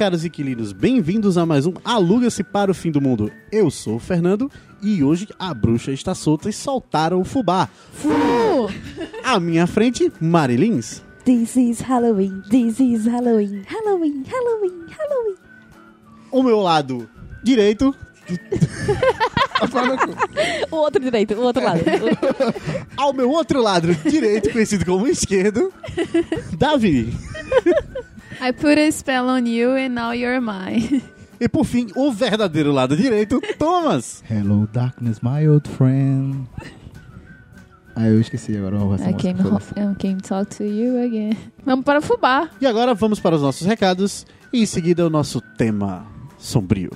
caros inquilinos, bem-vindos a mais um Aluga-se para o Fim do Mundo. Eu sou o Fernando e hoje a bruxa está solta e soltaram o fubá. Fu! À minha frente, Marilins. This is Halloween, this is Halloween, Halloween, Halloween, Halloween. Ao meu lado direito, O outro direito, o outro lado. ao meu outro lado direito, conhecido como esquerdo, Davi. I put a spell on you and now you're mine. E por fim, o verdadeiro lado direito, Thomas. Hello, darkness, my old friend. Ah, eu esqueci agora. da I came. I came talk to you again. Vamos para o fubá. E agora vamos para os nossos recados e em seguida o nosso tema sombrio.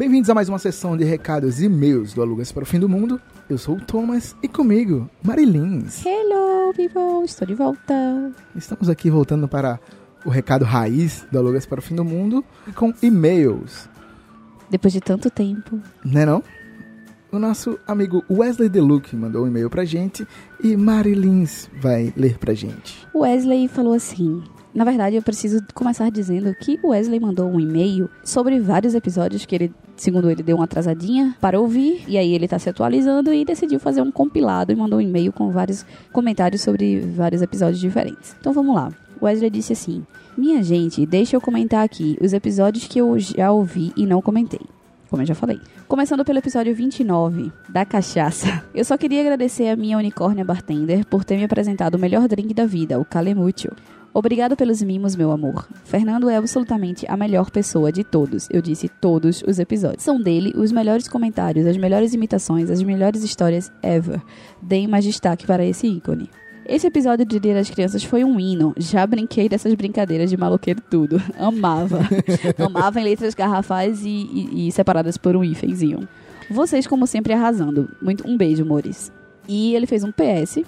Bem-vindos a mais uma sessão de recados e e-mails do Alugas para o Fim do Mundo. Eu sou o Thomas e comigo, Marilins. Hello, people, estou de volta. Estamos aqui voltando para o recado raiz do Alugas para o Fim do Mundo e com e-mails. Depois de tanto tempo. Né não? O nosso amigo Wesley Deluc mandou um e-mail pra gente e Marilins vai ler pra gente. Wesley falou assim. Na verdade, eu preciso começar dizendo que o Wesley mandou um e-mail sobre vários episódios que ele, segundo ele, deu uma atrasadinha para ouvir. E aí ele tá se atualizando e decidiu fazer um compilado e mandou um e-mail com vários comentários sobre vários episódios diferentes. Então vamos lá. Wesley disse assim: Minha gente, deixa eu comentar aqui os episódios que eu já ouvi e não comentei. Como eu já falei. Começando pelo episódio 29, da cachaça. Eu só queria agradecer a minha unicórnia bartender por ter me apresentado o melhor drink da vida, o Calemútil. Obrigado pelos mimos, meu amor. Fernando é absolutamente a melhor pessoa de todos. Eu disse todos os episódios. São dele os melhores comentários, as melhores imitações, as melhores histórias ever. Deem mais destaque para esse ícone. Esse episódio de Dia das Crianças foi um hino. Já brinquei dessas brincadeiras de maloqueiro tudo. Amava. Amava em letras garrafais e, e- e separadas por um hífenzinho. Vocês, como sempre, arrasando. Muito, um beijo, amores. E ele fez um PS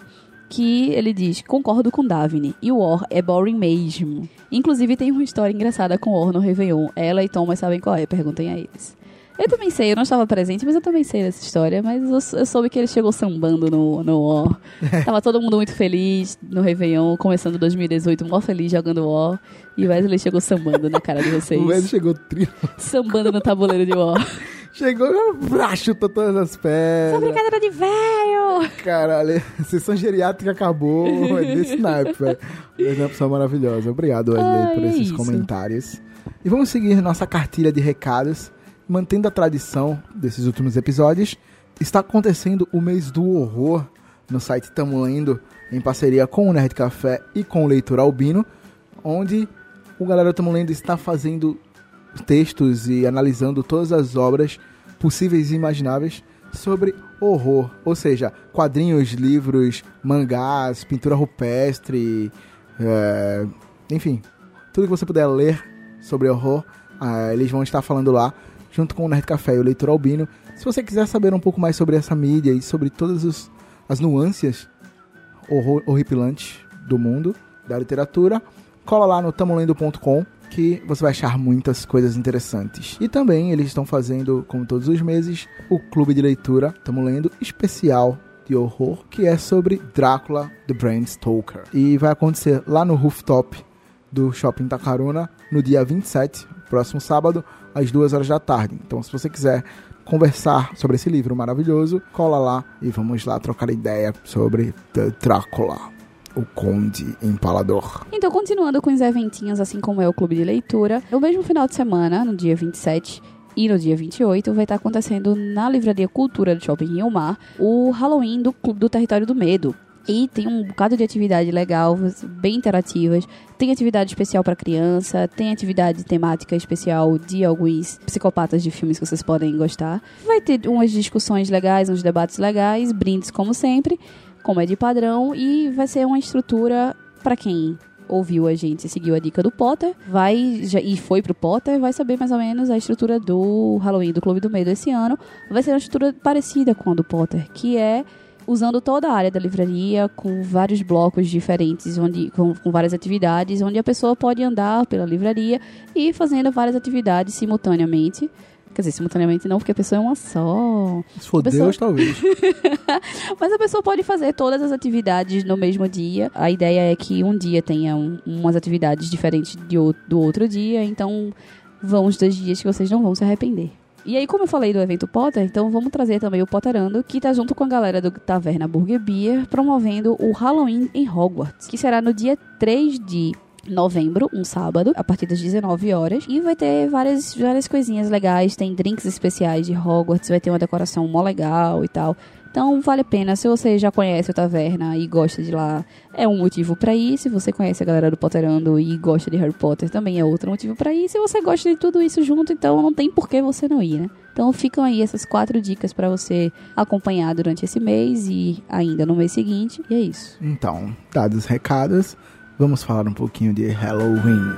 que ele diz: Concordo com Davine. E o Or é boring mesmo. Inclusive, tem uma história engraçada com o Or no Réveillon. Ela e Thomas sabem qual é, perguntem a eles. Eu também sei, eu não estava presente, mas eu também sei dessa história. Mas eu, eu soube que ele chegou sambando no, no War. Tava todo mundo muito feliz no Réveillon, começando 2018, mó feliz jogando War. E o Wesley chegou sambando na cara de vocês. O Wesley chegou tri... Sambando no tabuleiro de War. Chegou, ah, chutou todas as pedras. Brincadeira de velho! Caralho, a sessão geriátrica acabou é desse naipe, velho. Wesley é uma pessoa maravilhosa. Obrigado, Wesley, por é esses comentários. E vamos seguir nossa cartilha de recados, mantendo a tradição desses últimos episódios. Está acontecendo o mês do horror no site Tamo Lendo, em parceria com o Nerd Café e com o Leitor Albino, onde o Galera Tamo Lendo está fazendo textos e analisando todas as obras possíveis e imagináveis sobre horror, ou seja, quadrinhos, livros, mangás, pintura rupestre, é, enfim, tudo que você puder ler sobre horror, ah, eles vão estar falando lá, junto com o Nerd Café e o Leitor Albino. Se você quiser saber um pouco mais sobre essa mídia e sobre todas os- as nuances horripilantes do mundo, da literatura, cola lá no tamolendo.com que você vai achar muitas coisas interessantes. E também eles estão fazendo, como todos os meses, o clube de leitura Tamo Lendo especial de horror, que é sobre Drácula The Bram Stoker. E vai acontecer lá no rooftop do Shopping Tacaruna no dia 27, próximo sábado, às 2 horas da tarde. Então, se você quiser conversar sobre esse livro maravilhoso, cola lá e vamos lá trocar ideia sobre The Drácula, o Conde Empalador. Então, continuando com os eventinhos, assim como é o clube de leitura, no mesmo final de semana, no dia 27 e no dia 28, vai estar acontecendo na Livraria Cultura do Shopping Rio Mar o Halloween do Clube do Território do Medo. E tem um bocado de atividade legal, bem interativas. Tem atividade especial para criança, tem atividade temática especial de alguns psicopatas de filmes que vocês podem gostar. Vai ter umas discussões legais, uns debates legais, brindes como sempre, como é de padrão, e vai ser uma estrutura para quem ouviu a gente seguiu a dica do Potter, vai já, e foi pro Potter, vai saber mais ou menos a estrutura do Halloween do Clube do Medo esse ano. Vai ser uma estrutura parecida com a do Potter, que é usando toda a área da livraria, com vários blocos diferentes, onde, com, com várias atividades, onde a pessoa pode andar pela livraria e fazendo várias atividades simultaneamente. Quer dizer, simultaneamente não, porque a pessoa é uma só. Se for Pessoal- Deus, talvez. Mas a pessoa pode fazer todas as atividades no mesmo dia. A ideia é que um dia tenha um- umas atividades diferentes de do outro dia, então vão os dois dias que vocês não vão se arrepender. E aí, como eu falei do evento Potter, então vamos trazer também o Potterando, que tá junto com a galera do Taverna Burger Beer, promovendo o Halloween em Hogwarts, que será no dia 3 de novembro, um sábado, a partir das 19 horas. E vai ter várias, várias coisinhas legais, tem drinks especiais de Hogwarts, vai ter uma decoração mó legal e tal. Então vale a pena, se você já conhece o Taverna e gosta de lá, é um motivo pra ir. Se você conhece a galera do Potterando e gosta de Harry Potter, também é outro motivo pra ir. Se você gosta de tudo isso junto, então não tem por que você não ir, né? Então ficam aí essas quatro dicas pra você acompanhar durante esse mês e ainda no mês seguinte. E é isso. Então, dados os recados, vamos falar um pouquinho de Halloween.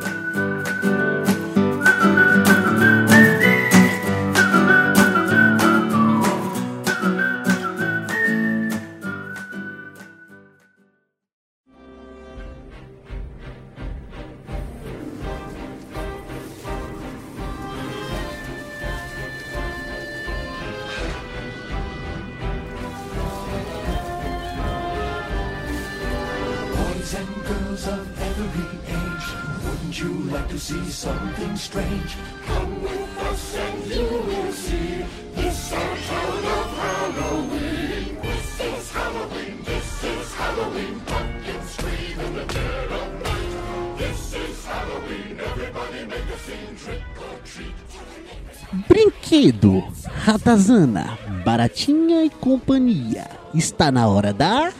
Brinquedo, Ratazana, Baratinha e companhia. Está na hora da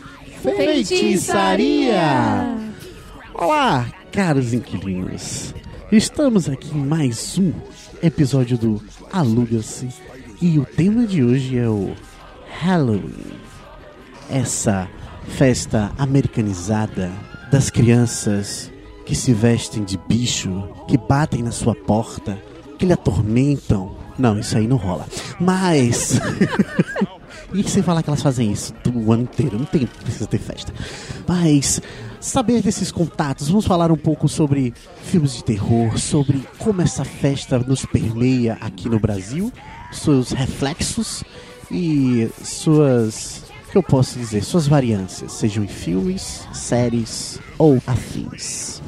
feitiçaria. Olá, caros inquilinos. Estamos aqui em mais um episódio do Aluga-se e o tema de hoje é o Halloween. Essa festa americanizada das crianças que se vestem de bicho, que batem na sua porta, que lhe atormentam. Não, isso aí não rola. Mas. e sem falar que elas fazem isso o ano inteiro, não tem precisa ter festa. Mas saber desses contatos, vamos falar um pouco sobre filmes de terror, sobre como essa festa nos permeia aqui no Brasil, seus reflexos e suas o que eu posso dizer, suas variâncias, sejam em filmes, séries ou afins.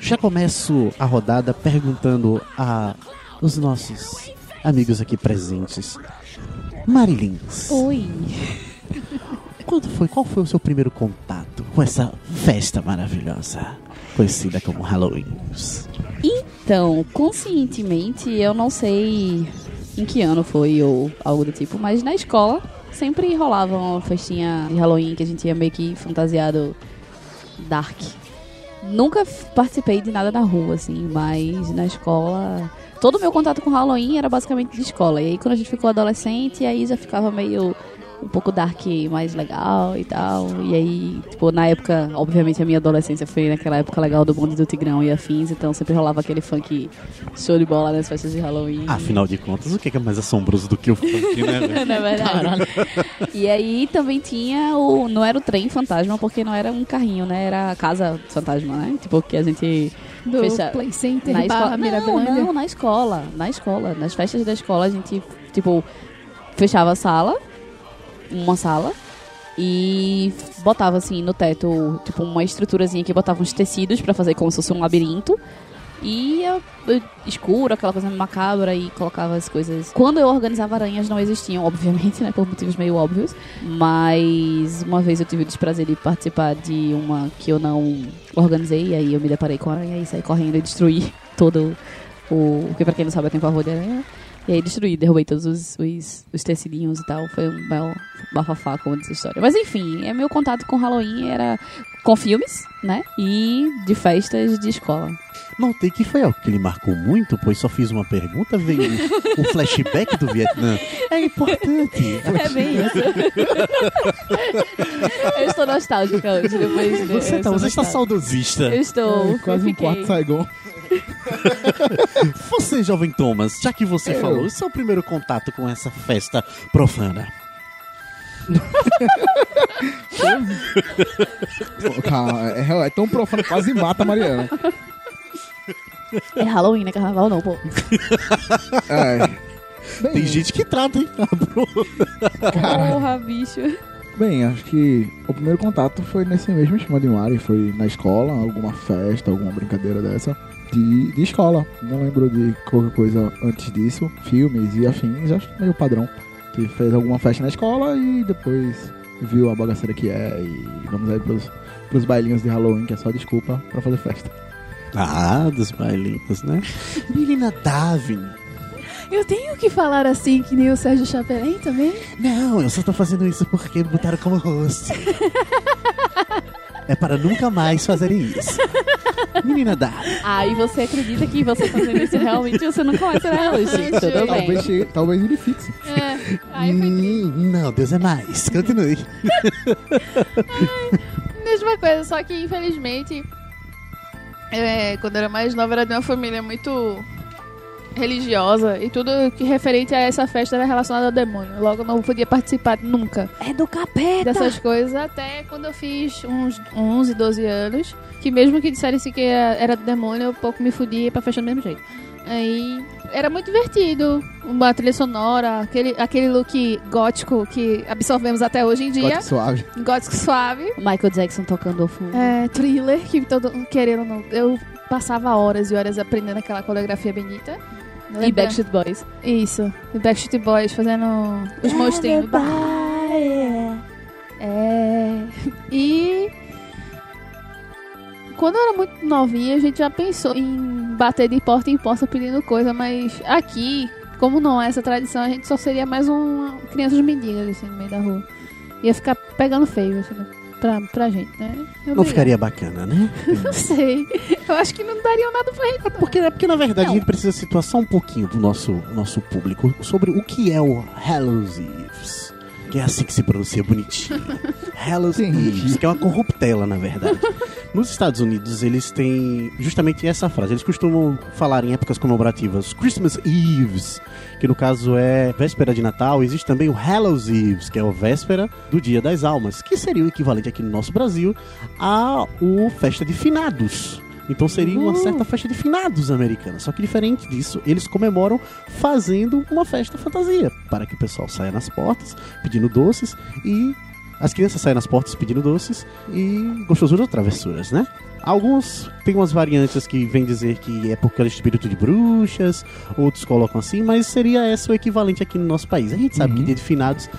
Já começo a rodada perguntando a os nossos amigos aqui presentes. Marilins, Oi! quando foi, qual foi o seu primeiro contato com essa festa maravilhosa, conhecida como Halloween? Então, conscientemente, eu não sei em que ano foi ou algo do tipo, mas na escola sempre rolava uma festinha de Halloween que a gente ia meio que fantasiado dark. Nunca participei de nada na rua, assim, mas na escola. Todo o meu contato com Halloween era basicamente de escola. E aí quando a gente ficou adolescente, aí já ficava meio um pouco dark mais legal e tal. E aí, tipo, na época, obviamente a minha adolescência foi naquela época legal do bonde do Tigrão e afins, então sempre rolava aquele funk show de bola nas festas de Halloween. Afinal de contas, o que é mais assombroso do que o funk, né? velho? Na verdade. E aí também tinha o. Não era o trem fantasma, porque não era um carrinho, né? Era a casa fantasma, né? Tipo, que a gente. Do Fecha- Play Center na barra escola. Não, não, na escola. Na escola. Nas festas da escola a gente, tipo, fechava a sala, uma sala, e botava assim no teto, tipo, uma estruturazinha que botava uns tecidos pra fazer como se fosse um labirinto. E ia, eh, escuro, aquela coisa macabra, e colocava as coisas. Quando eu organizava aranhas, não existiam, obviamente, né? Por motivos meio óbvios. Mas uma vez eu tive o desprazer de participar de uma que eu não organizei, e aí eu me deparei com a aranha e saí correndo e destruí todo o. Porque pra quem não sabe, eu tenho pavor de aranha. E aí destruí, derrubei todos os, os, os tecidinhos e tal. Foi um belo bafafá, como diz a história. Mas enfim, é meu contato com Halloween era com filmes, né? E de festas de escola. Notei que foi algo que ele marcou muito, pois só fiz uma pergunta, veio o flashback do Vietnã. É importante. É bem isso. eu estou nostálgica hoje, depois de Você, tá, você está saudosista. Eu estou. É, quase eu um fiquei. quarto Saigon. Você, jovem Thomas, já que você Eu. falou, seu primeiro contato com essa festa profana. Pô, Calma, é, é tão profano que quase mata a Mariana. É Halloween, né? Carnaval não, pô. Ai. Bem, Tem gente que trata, hein? cara, Porra, bicho. bem, acho que o primeiro contato foi nesse mesmo esquema de Mari. Foi na escola, alguma festa, alguma brincadeira dessa. De, de escola. Não lembro de qualquer coisa antes disso. Filmes e afins, acho que meio padrão. Que fez alguma festa na escola e depois viu a bagaceira que é. E vamos aí pros, pros bailinhos de Halloween, que é só desculpa pra fazer festa. Ah, dos bailinhos, né? Menina Davin. Eu tenho que falar assim, que nem o Sérgio Chapelin também? Não, eu só tô fazendo isso porque me botaram como host. É para nunca mais fazerem isso. Menina Davin. Ah, e você acredita que você fazendo isso realmente você nunca vai ser realista? Gente, Tudo bem. Talvez, talvez ele fixe. É. Foi Hum, não, Deus é mais. Continue. mesma coisa, só que infelizmente, é, quando eu era mais nova, era de uma família muito religiosa e tudo que referente a essa festa era relacionado ao demônio. Logo, eu não podia participar nunca É do capeta. dessas coisas até quando eu fiz uns 11, 12 anos. Que mesmo que dissessem que era do demônio, eu pouco me fudia pra festa do mesmo jeito. Aí era muito divertido, uma trilha sonora, aquele, aquele look gótico que absorvemos até hoje em dia. Gótico suave. Gótico suave. Michael Jackson tocando ao fundo. É, thriller, que todo querendo ou não. Eu passava horas e horas aprendendo aquela coreografia bonita. E? Backstreet Boys. Isso. E Backstreet Boys fazendo os monstrinhos. É. E. Quando eu era muito novinha, a gente já pensou em bater de porta em porta pedindo coisa, mas aqui, como não é essa tradição, a gente só seria mais uma crianças mendigas assim no meio da rua. Ia ficar pegando feio, assim, pra, pra gente, né? Eu Não ficaria bacana, né? Não sei. Eu acho que não daria nada pra gente. não. Porque, é porque na verdade, Não. a gente precisa situar só um pouquinho do nosso, nosso público sobre o que é o Hallows Eves. Que é assim que se pronuncia bonitinho. Entendi. Eves, que é uma corruptela, na verdade. Nos Estados Unidos, eles têm justamente essa frase. Eles costumam falar em épocas comemorativas Christmas Eves, que no caso é véspera de Natal. Existe também o Hallows Eves, que é a véspera do Dia das Almas, que seria o equivalente aqui no nosso Brasil a o Festa de Finados. Então seria uma certa festa de finados americana. Só que diferente disso, eles comemoram fazendo uma festa fantasia. Para que o pessoal saia nas portas pedindo doces e as crianças saem nas portas pedindo doces e gostosuras ou travessuras, né? Alguns têm umas variantes que vêm dizer que é porque é espírito de bruxas, outros colocam assim, mas seria esse o equivalente aqui no nosso país. A gente sabe Uhum. que dia de finados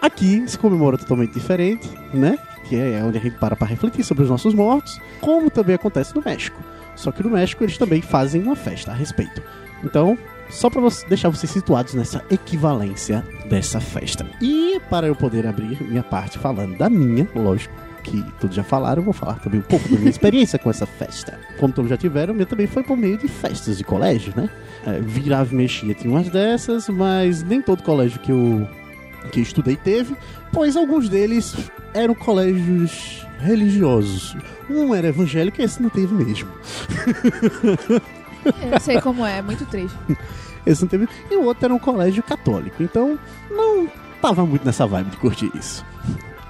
aqui se comemora totalmente diferente, né? Que é onde a gente para para refletir sobre os nossos mortos, como também acontece no México. Só que no México eles também fazem uma festa a respeito. Então, só para deixar vocês situados nessa equivalência dessa festa. E para eu poder abrir minha parte falando da minha, lógico que todos já falaram, vou falar também um pouco da minha experiência com essa festa. Como todos já tiveram, minha também foi por meio de festas de colégio, né? É, virava e mexia, tinha umas dessas, mas nem todo colégio que eu, que eu estudei teve, pois alguns deles eram colégios religiosos. Um era evangélico e esse não teve mesmo. Eu sei como é, muito triste. Esse não teve. E o outro era um colégio católico. Então, não tava muito nessa vibe de curtir isso.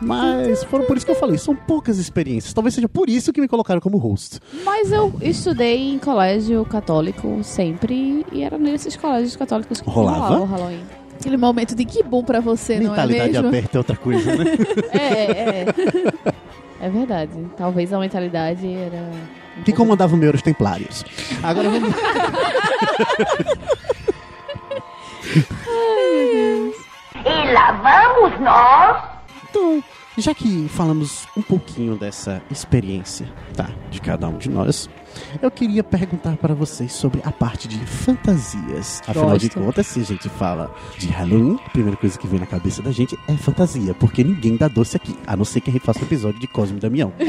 Mas foram por isso que eu falei, são poucas experiências. Talvez seja por isso que me colocaram como host. Mas eu estudei em colégio católico sempre e era nesses colégios católicos que Rolava? rolava o Halloween. Aquele momento de que bom pra você, não é Mentalidade mesmo? aberta é outra coisa, né? É, é. É verdade. Talvez a mentalidade era. um que pouco- comandava o meu eram os templários. Agora vamos. E lá vamos nós. Então, já que falamos um pouquinho dessa experiência, tá, de cada um de nós, eu queria perguntar para vocês sobre a parte de fantasias. Afinal de Gosto. contas, se a gente fala de Halloween, a primeira coisa que vem na cabeça da gente é fantasia, porque ninguém dá doce aqui, a não ser que a gente faça um episódio de Cosme e Damião.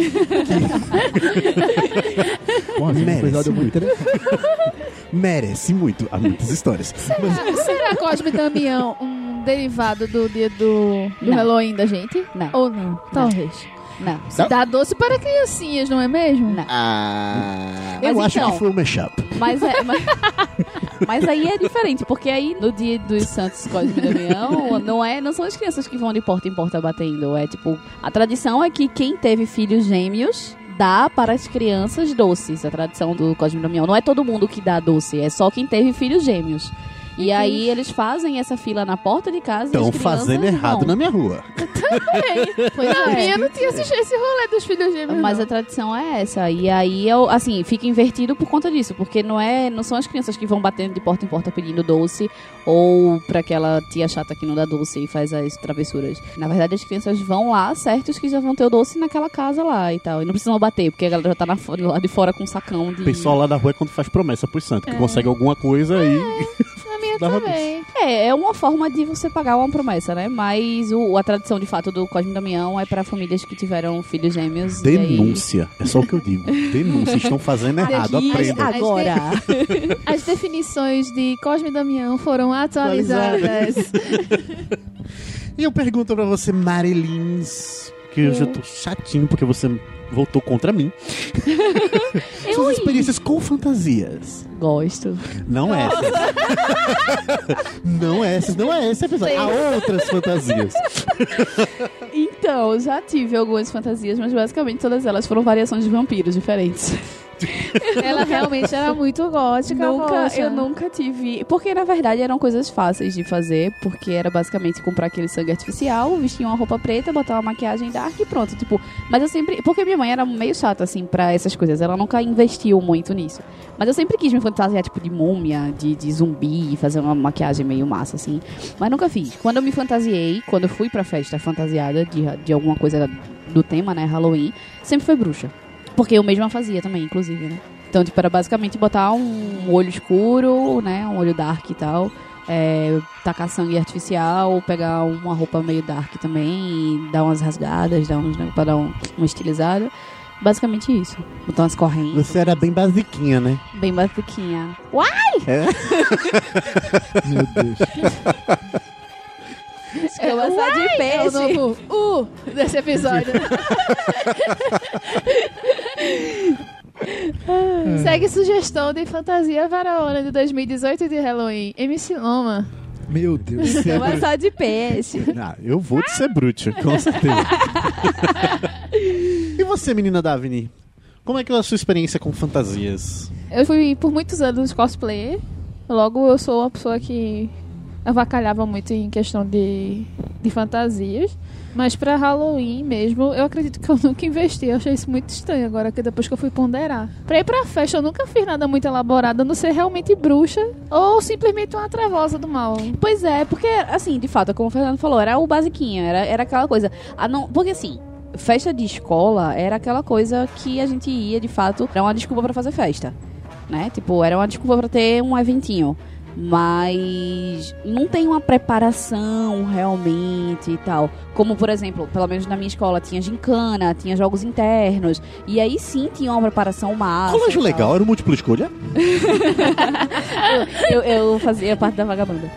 Bom, assim, um Merece episódio muito muito. interessante. Merece muito, há muitas histórias. Mas Será Cosme e Damião um derivado do dia do, do. Halloween da gente? Não. Ou não? Talvez. Não. Não? Dá doce para criancinhas, não é mesmo? Não. Ah. Eu acho então- que foi um mashup. Mas, é, mas, mas aí é diferente, porque aí no dia dos Santos Cosme e Damião, não, é, não são as crianças que vão de porta em porta batendo. É tipo, a tradição é que quem teve filhos gêmeos dá para as crianças doces. A tradição do Cosme e Damião. Não é todo mundo que dá doce, é só quem teve filhos gêmeos. E aí eles fazem essa fila na porta de casa e Estão fazendo errado vão. na minha rua. Pois Na é. minha não tinha esse, esse rolê dos filhos gêmeos. Mas não. a tradição é essa. E aí, eu, assim, fica invertido por conta disso. Porque não é, não são as crianças que vão batendo de porta em porta pedindo doce ou pra aquela tia chata que não dá doce e faz as travessuras. Na verdade, as crianças vão lá, certos que já vão ter o doce naquela casa lá e tal. E não precisam bater, porque a galera já tá na, lá de fora com um sacão de... O pessoal lá da rua é quando faz promessa pro santo, que É. consegue alguma coisa e. Dava também. É, é uma forma de você pagar uma promessa, né? Mas o, a tradição, de fato, do Cosme e Damião é pra famílias que tiveram filhos gêmeos. e aí- Denúncia. É só o que eu digo. Denúncia. Estão fazendo errado. Aqui- Aprendam. Agora... As definições de Cosme e Damião foram atualizadas. E eu pergunto pra você, Marilins, que eu tô chatinho porque você voltou contra mim. Suas experiências com fantasias. Gosto. Não essas. não essas, não é esse episódio. Há outras fantasias. Então, já tive algumas fantasias, mas basicamente todas elas foram variações de vampiros diferentes. Ela realmente era muito gótica. nunca, poxa. eu nunca tive. Porque na verdade eram coisas fáceis de fazer, porque era basicamente comprar aquele sangue artificial, vestir uma roupa preta, botar uma maquiagem dark e pronto. Tipo, mas eu sempre. Porque minha mãe era meio chata, assim, pra essas coisas. Ela nunca investiu muito nisso. Mas eu sempre quis me fantasiar, tipo, de múmia, de, de zumbi, fazer uma maquiagem meio massa, assim. Mas nunca fiz. Quando eu me fantasiei, quando eu fui pra festa fantasiada de, de alguma coisa do tema, né, Halloween, sempre foi bruxa. Porque eu mesma fazia também, inclusive, né? Então, tipo, era basicamente botar um olho escuro, né? Um olho dark e tal. É, tacar sangue artificial, pegar uma roupa meio dark também e dar umas rasgadas, dar uns, né, pra dar um, uma estilizada. Basicamente isso. Botar umas correntes. Você era bem basiquinha, né? Bem basiquinha. Meu Deus. Eu assar de É o peixe. novo uh desse episódio. Segue sugestão de fantasia para a hora de 2018 de Halloween. MC Loma. Meu Deus. Eu assar de peixe. Ah, eu vou de ser brute, com certeza. e você, menina Davini? Como é que é a sua experiência com fantasias? Eu fui por muitos anos cosplayer. Logo, eu sou uma pessoa que avacalhava muito em questão de, de fantasias. Mas pra Halloween mesmo, eu acredito que eu nunca investi. Eu achei isso muito estranho agora, que depois que eu fui ponderar. Pra ir pra festa, eu nunca fiz nada muito elaborado, a não ser realmente bruxa ou simplesmente uma trevosa do mal. Pois é, porque, assim, de fato, como o Fernando falou, era o basiquinho, era, era aquela coisa. A não, porque, assim, festa de escola era aquela coisa que a gente ia, de fato, era uma desculpa pra fazer festa, né? Tipo, era uma desculpa pra ter um eventinho. Mas não tem uma preparação realmente e tal. Como, por exemplo, pelo menos na minha escola tinha gincana, tinha jogos internos. E aí sim tinha uma preparação massa. Colégio legal, era o múltiplo escolha? Eu, eu fazia parte da vagabanda.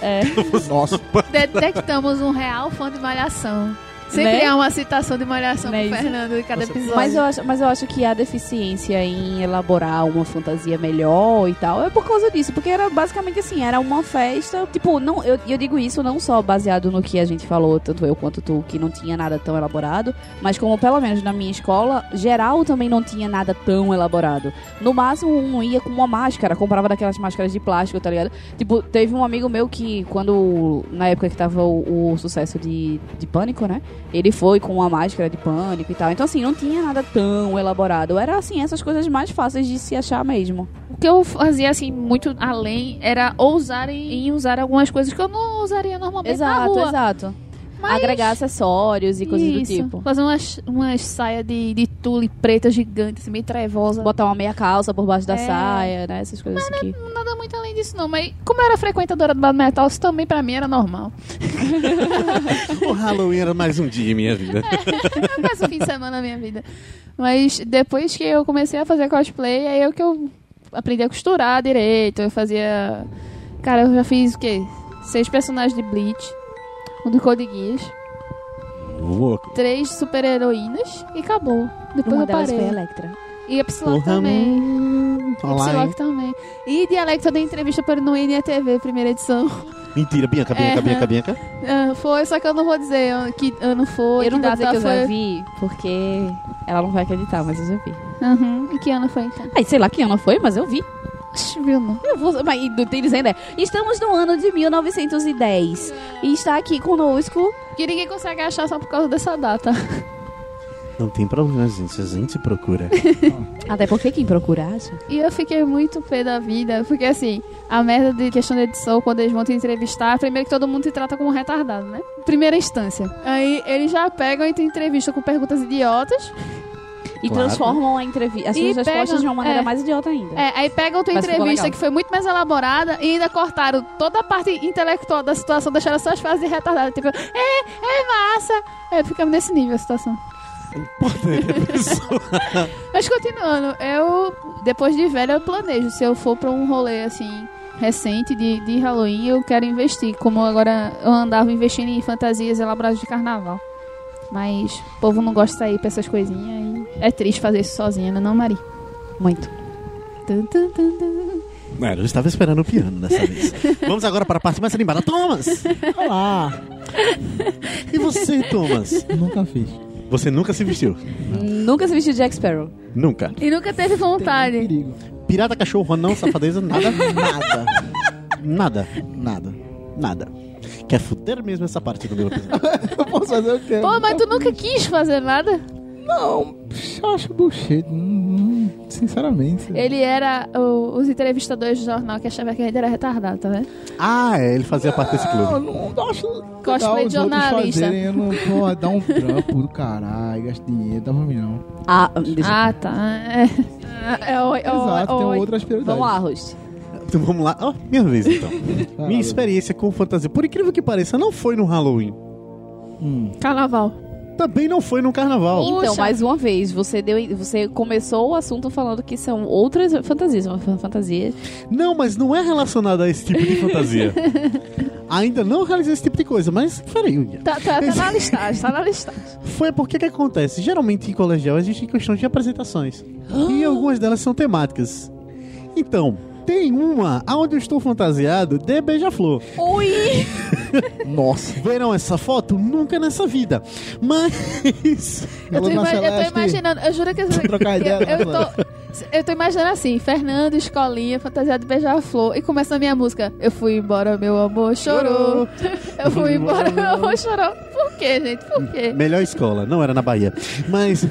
Nossa. Detectamos um real fã de Malhação. Sempre Né? há uma citação de Malhação Né, pro. Fernando em cada episódio. Mas eu, acho, mas eu acho que a deficiência em elaborar uma fantasia melhor e tal é por causa disso. Porque era basicamente assim, era uma festa. Tipo, não, eu, eu digo isso não só baseado no que a gente falou, tanto eu quanto tu, que não tinha nada tão elaborado, mas como pelo menos na minha escola, geral também não tinha nada tão elaborado. No máximo, um ia com uma máscara, comprava daquelas máscaras de plástico, tá ligado? Tipo, teve um amigo meu que, quando, na época que tava o, o sucesso de, de Pânico, né? Ele foi com uma máscara de pânico e tal. Então, assim, não tinha nada tão elaborado. Era, assim, essas coisas mais fáceis de se achar mesmo. O que eu fazia, assim, muito além era ousar em, usar algumas coisas que eu não usaria normalmente na Exato, rua. exato. Mas- Agregar acessórios e coisas Isso. do tipo. Fazer umas, umas saias de, de tule preta gigante, assim, meio trevosa. Botar uma meia calça por baixo da É. saia, né? Essas coisas aqui. Nada muito além disso, não. Mas como eu era frequentadora do Bado Metal, isso também pra mim era normal. O Halloween era mais um dia em minha vida. Mais um fim de semana na minha vida. Mas depois que eu comecei a fazer cosplay, aí eu que eu aprendi a costurar direito. Eu fazia. Cara, eu já fiz o quê? Seis personagens de Bleach. Um do Code Geass. louco. três super-heroínas e acabou. Depois Uma eu delas parei. foi a Electra. E a Psylocke Porra, também. hum, E? Psylocke também. E Dialecto eu dei entrevista para no NTV, primeira edição. Mentira, Bianca, Bianca, É. Bianca, Bianca. Ah, foi, só que eu não vou dizer que ano foi, eu não vou dizer que eu foi. já vi, porque ela não vai acreditar, mas eu já vi. Uhum. E que ano foi então? Aí, sei lá que ano foi, mas eu vi. Não? Eu vou, mas e tem dizendo é, estamos no ano de 1910 e está aqui conosco. Que ninguém consegue achar só por causa dessa data. Não tem problema, gente. A gente procura. Até porque quem procura acha. E eu fiquei muito pé da vida, porque assim, a merda de questão de edição, quando eles vão te entrevistar, primeiro que todo mundo te trata como retardado, né? Primeira instância. Aí eles já pegam e te entrevistam com perguntas idiotas. E Claro. transformam a entrevista, as E suas respostas pegam- de uma maneira é. mais idiota ainda. É, aí pegam tua Mas entrevista que foi muito mais elaborada e ainda cortaram toda a parte intelectual da situação, deixaram só as frases de retardado. Tipo, é, é massa. É, ficamos nesse nível a situação. Importante a pessoa. Mas continuando, eu, depois de velho, eu planejo. Se eu for pra um rolê assim, recente de, de Halloween, eu quero investir. Como agora eu andava investindo em fantasias elaboradas de carnaval. Mas o povo não gosta de sair pra essas coisinhas e é triste fazer isso sozinha, né, não, Mari? Muito. Tum, tum, tum, tum. Não, eu estava esperando o piano dessa vez. Vamos agora para a parte mais animada. Thomas! Olá! E você, Thomas? Nunca fiz. Você nunca se vestiu? Nunca se vestiu de Jack Sparrow. Nunca. E nunca teve vontade. Perigo. Pirata, cachorro, não, safadeza, nada, nada. Nada, nada, nada. Quer fuder mesmo essa parte do meu episódio? Eu posso fazer o quê? Pô, mas tu nunca quis fazer nada? Não, eu acho bullshit. Hum, hum, sinceramente. Ele era o- os entrevistadores do jornal que achavam que a gente era retardado, tá vendo? Ah, é, ele fazia parte desse clube. não, não acho Cosplay de jornalista. fazerem. Eu não vou dar um trampo do caralho, gasto dinheiro, dá pra mim não. Ah, deixa Ah, tá. É, é, oi, Exato, oi, tem oi. outras prioridades. Vamos lá, Host. Então vamos lá. Ó, minha vez então. Minha experiência com fantasia, por incrível que pareça, não foi no Halloween. Hum. Carnaval. Também não foi no carnaval. Então, Puxa. mais uma vez, você deu, você começou o assunto falando que são outras fantasias, uma fa- fantasia. Não, mas não é relacionado a esse tipo de fantasia. Ainda não realizei esse tipo de coisa, mas peraí. Tá, tá, tá na listagem, tá na listagem. Foi porque que acontece? Geralmente em colegial existe questão de apresentações. e algumas delas são temáticas. Então, tem uma onde eu estou fantasiado de beija-flor. Oi! Nossa. Verão essa foto? Nunca nessa vida. Mas. Eu tô, ima- eu tô imaginando, eu juro que eu, ideia, eu, eu tô. Eu tô imaginando assim, Fernando, escolinha, fantasiado de beija-flor, e começa a minha música. Eu fui embora, meu amor chorou. Eu fui embora, meu amor chorou. Por quê, gente? Por quê? Melhor escola, não era na Bahia. Mas.